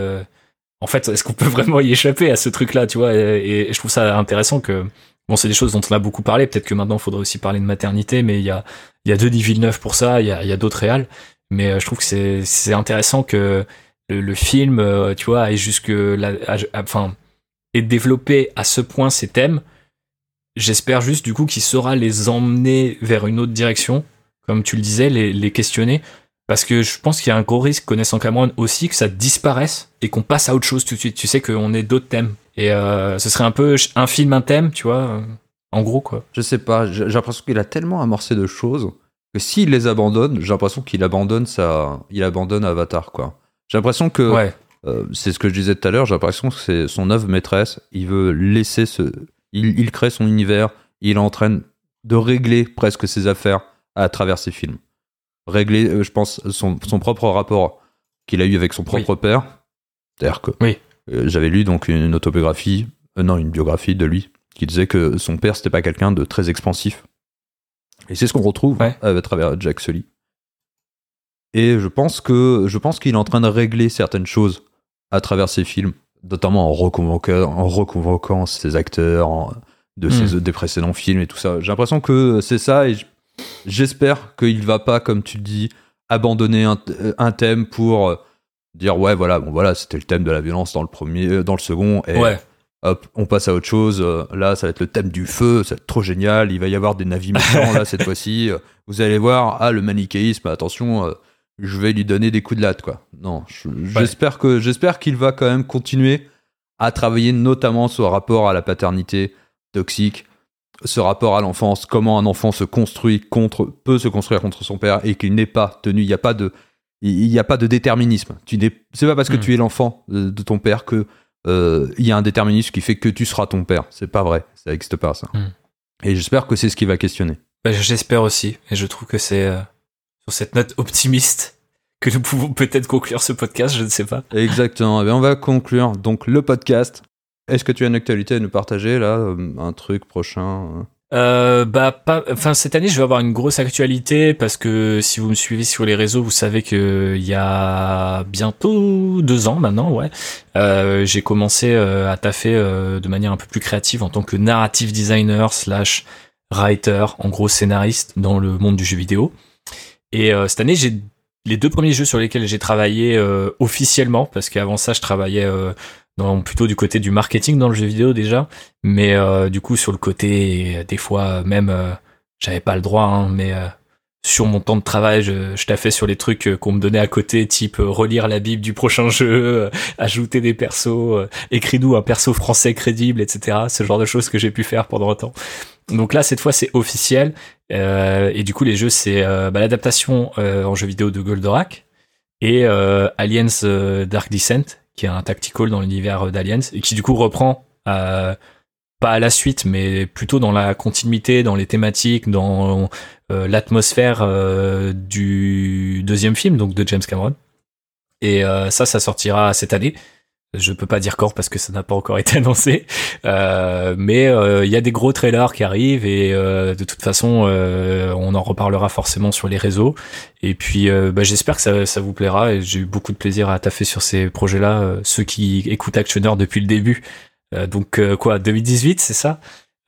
en fait, est-ce qu'on peut vraiment y échapper à ce truc-là, tu vois? Et, et, je trouve ça intéressant que Bon, c'est des choses dont on a beaucoup parlé. Peut-être que maintenant, il faudrait aussi parler de maternité, mais il y a, il y a Denis Villeneuve pour ça, il y a, d'autres réals. Mais euh, je trouve que c'est, intéressant que le, film, euh, tu vois, ait jusque la, enfin, ait développé à ce point ces thèmes. J'espère juste, du coup, qu'il saura les emmener vers une autre direction, comme tu le disais, les, les questionner. Parce que je pense qu'il y a un gros risque, connaissant Cameron aussi, que ça disparaisse et qu'on passe à autre chose tout de suite. Tu sais qu'on ait d'autres thèmes. Et euh, ce serait un peu un film, un thème, tu vois, euh, en gros, quoi. Je sais pas, j'ai l'impression qu'il a tellement amorcé de choses que s'il les abandonne, j'ai l'impression qu'il abandonne sa... il abandonne Avatar, quoi. J'ai l'impression que, ouais. euh, c'est ce que je disais tout à l'heure, j'ai l'impression que c'est son œuvre maîtresse, il veut laisser ce... Il, il crée son univers, il est en train de régler presque ses affaires à travers ses films. Régler, je pense, son, son propre rapport qu'il a eu avec son propre Oui. père. C'est-à-dire que Oui. Euh, j'avais lu donc une autobiographie, euh, non, une biographie de lui, qui disait que son père, c'était pas quelqu'un de très expansif. Et c'est ce qu'on retrouve Ouais. à travers Jack Sully. Et je pense que je pense qu'il est en train de régler certaines choses à travers ses films, notamment en reconvoquant, en reconvoquant ses acteurs en- de ses, Mm. des précédents films et tout ça. J'ai l'impression que c'est ça et j'espère qu'il va pas, comme tu le dis, abandonner un, un thème pour euh, dire ouais voilà bon voilà c'était le thème de la violence dans le premier, euh, dans le second et Ouais. hop, on passe à autre chose. Euh, Là, ça va être le thème du feu, ça va être trop génial. Il va y avoir des navis méchants là cette fois-ci. Euh, Vous allez voir, ah le manichéisme, attention, je vais lui donner des coups de latte quoi. Non, je- j'espère que j'espère qu'il va quand même continuer à travailler notamment sur le rapport à la paternité toxique, ce rapport à l'enfance, comment un enfant se construit contre peut se construire contre son père et qu'il n'est pas tenu, il n'y a pas de il n'y a pas de déterminisme. Tu n'es c'est pas parce que Mm. tu es l'enfant de, de ton père que euh, il y a un déterminisme qui fait que tu seras ton père. C'est pas vrai, ça n'existe pas ça. Mm. Et j'espère que c'est ce qu'il va questionner. Bah, J'espère aussi. Et je trouve que c'est euh, sur cette note optimiste que nous pouvons peut-être conclure ce podcast, je ne sais pas. Exactement. Eh bien, on va conclure donc le podcast. Est-ce que tu as une actualité à nous partager là, euh, un truc prochain euh bah pas enfin cette année je vais avoir une grosse actualité parce que si vous me suivez sur les réseaux vous savez que il y a bientôt deux ans maintenant ouais euh, j'ai commencé euh, à taffer euh, de manière un peu plus créative en tant que narrative designer slash writer en gros scénariste dans le monde du jeu vidéo. Et cette année j'ai les deux premiers jeux sur lesquels j'ai travaillé officiellement parce qu'avant ça je travaillais plutôt du côté du marketing dans le jeu vidéo déjà. Mais euh, du coup sur le côté des fois même euh, j'avais pas le droit hein, mais euh, sur mon temps de travail je, je taffais sur les trucs qu'on me donnait à côté type relire la bible du prochain jeu ajouter des persos écris-nous un perso français crédible etc ce genre de choses que j'ai pu faire pendant un temps. Donc là cette fois c'est officiel. Et du coup les jeux c'est bah, l'adaptation en jeu vidéo de Goldorak et Aliens Dark Descent qui est un tactical dans l'univers d'Aliens et qui du coup reprend euh, pas à la suite, mais plutôt dans la continuité, dans les thématiques, dans euh, l'atmosphère euh, du deuxième film, donc de James Cameron. Et ça, ça sortira cette année. Je peux pas dire quand parce que ça n'a pas encore été annoncé, Euh, mais euh, il y a des gros trailers qui arrivent et euh, de toute façon, euh, on en reparlera forcément sur les réseaux. Et puis, euh, bah, j'espère que ça, ça vous plaira. Et j'ai eu beaucoup de plaisir à taffer sur ces projets-là. Euh, ceux qui écoutent Actionneur depuis le début, euh, donc euh, quoi, 2018, c'est ça?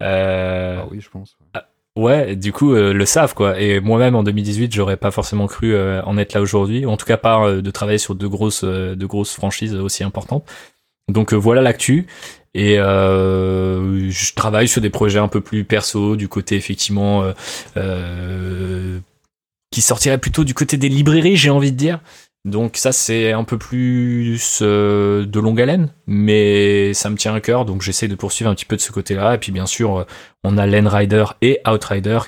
Euh, Ah oui, je pense. Ouais, du coup, euh, le savent quoi. Et moi-même en 2018, j'aurais pas forcément cru euh, en être là aujourd'hui. En tout cas, pas euh, de travailler sur de grosses, de grosses franchises aussi importantes. Donc voilà l'actu. Et je travaille sur des projets un peu plus perso, du côté effectivement qui sortirait plutôt du côté des librairies, j'ai envie de dire. Donc ça c'est un peu plus euh, de longue haleine, mais ça me tient à cœur, donc j'essaie de poursuivre un petit peu de ce côté-là. Et puis bien sûr, euh, on a Len Rider et Outrider,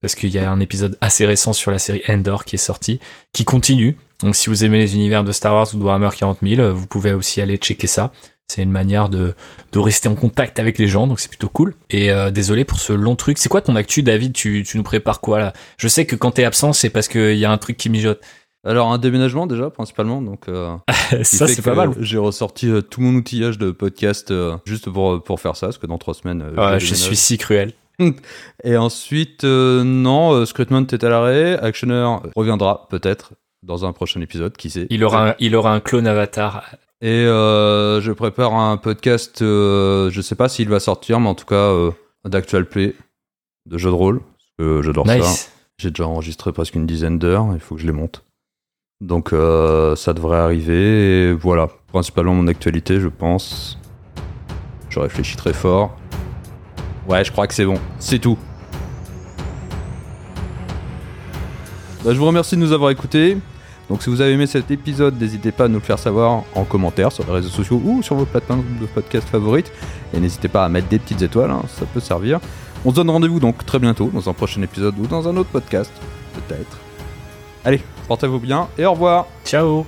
parce qu'il y a un épisode assez récent sur la série Endor qui est sorti, qui continue. Donc si vous aimez les univers de Star Wars ou de Warhammer 40 000, vous pouvez aussi aller checker ça. C'est une manière de, de rester en contact avec les gens, donc c'est plutôt cool. Et euh, désolé pour ce long truc. C'est quoi ton actu, David? Tu, tu nous prépares quoi là? Je sais que quand t'es absent, c'est parce qu'il y a un truc qui mijote. Alors un déménagement déjà principalement, donc euh, ça c'est pas mal. J'ai ressorti euh, tout mon outillage de podcast euh, juste pour pour faire ça, parce que dans trois semaines. Ouais, je suis si cruel. Et ensuite, non, Scrutman est à l'arrêt. Actioner reviendra peut-être dans un prochain épisode, qui sait. Il aura, un, il aura un clone avatar. Et je prépare un podcast, je sais pas s'il va sortir, mais en tout cas d'actual play, de jeux de rôle. Parce que j'adore ça. Nice. J'ai déjà enregistré presque une dizaine d'heures, il faut que je les monte. Donc euh, ça devrait arriver. Et voilà, principalement mon actualité, je pense. Je réfléchis très fort. Ouais, je crois que c'est bon. C'est tout. Bah, je vous remercie de nous avoir écoutés. Donc si vous avez aimé cet épisode, n'hésitez pas à nous le faire savoir en commentaire sur les réseaux sociaux ou sur vos plateformes de podcast favorites. Et n'hésitez pas à mettre des petites étoiles, hein, ça peut servir. On se donne rendez-vous donc très bientôt dans un prochain épisode ou dans un autre podcast, peut-être. Allez, portez-vous bien et au revoir Ciao.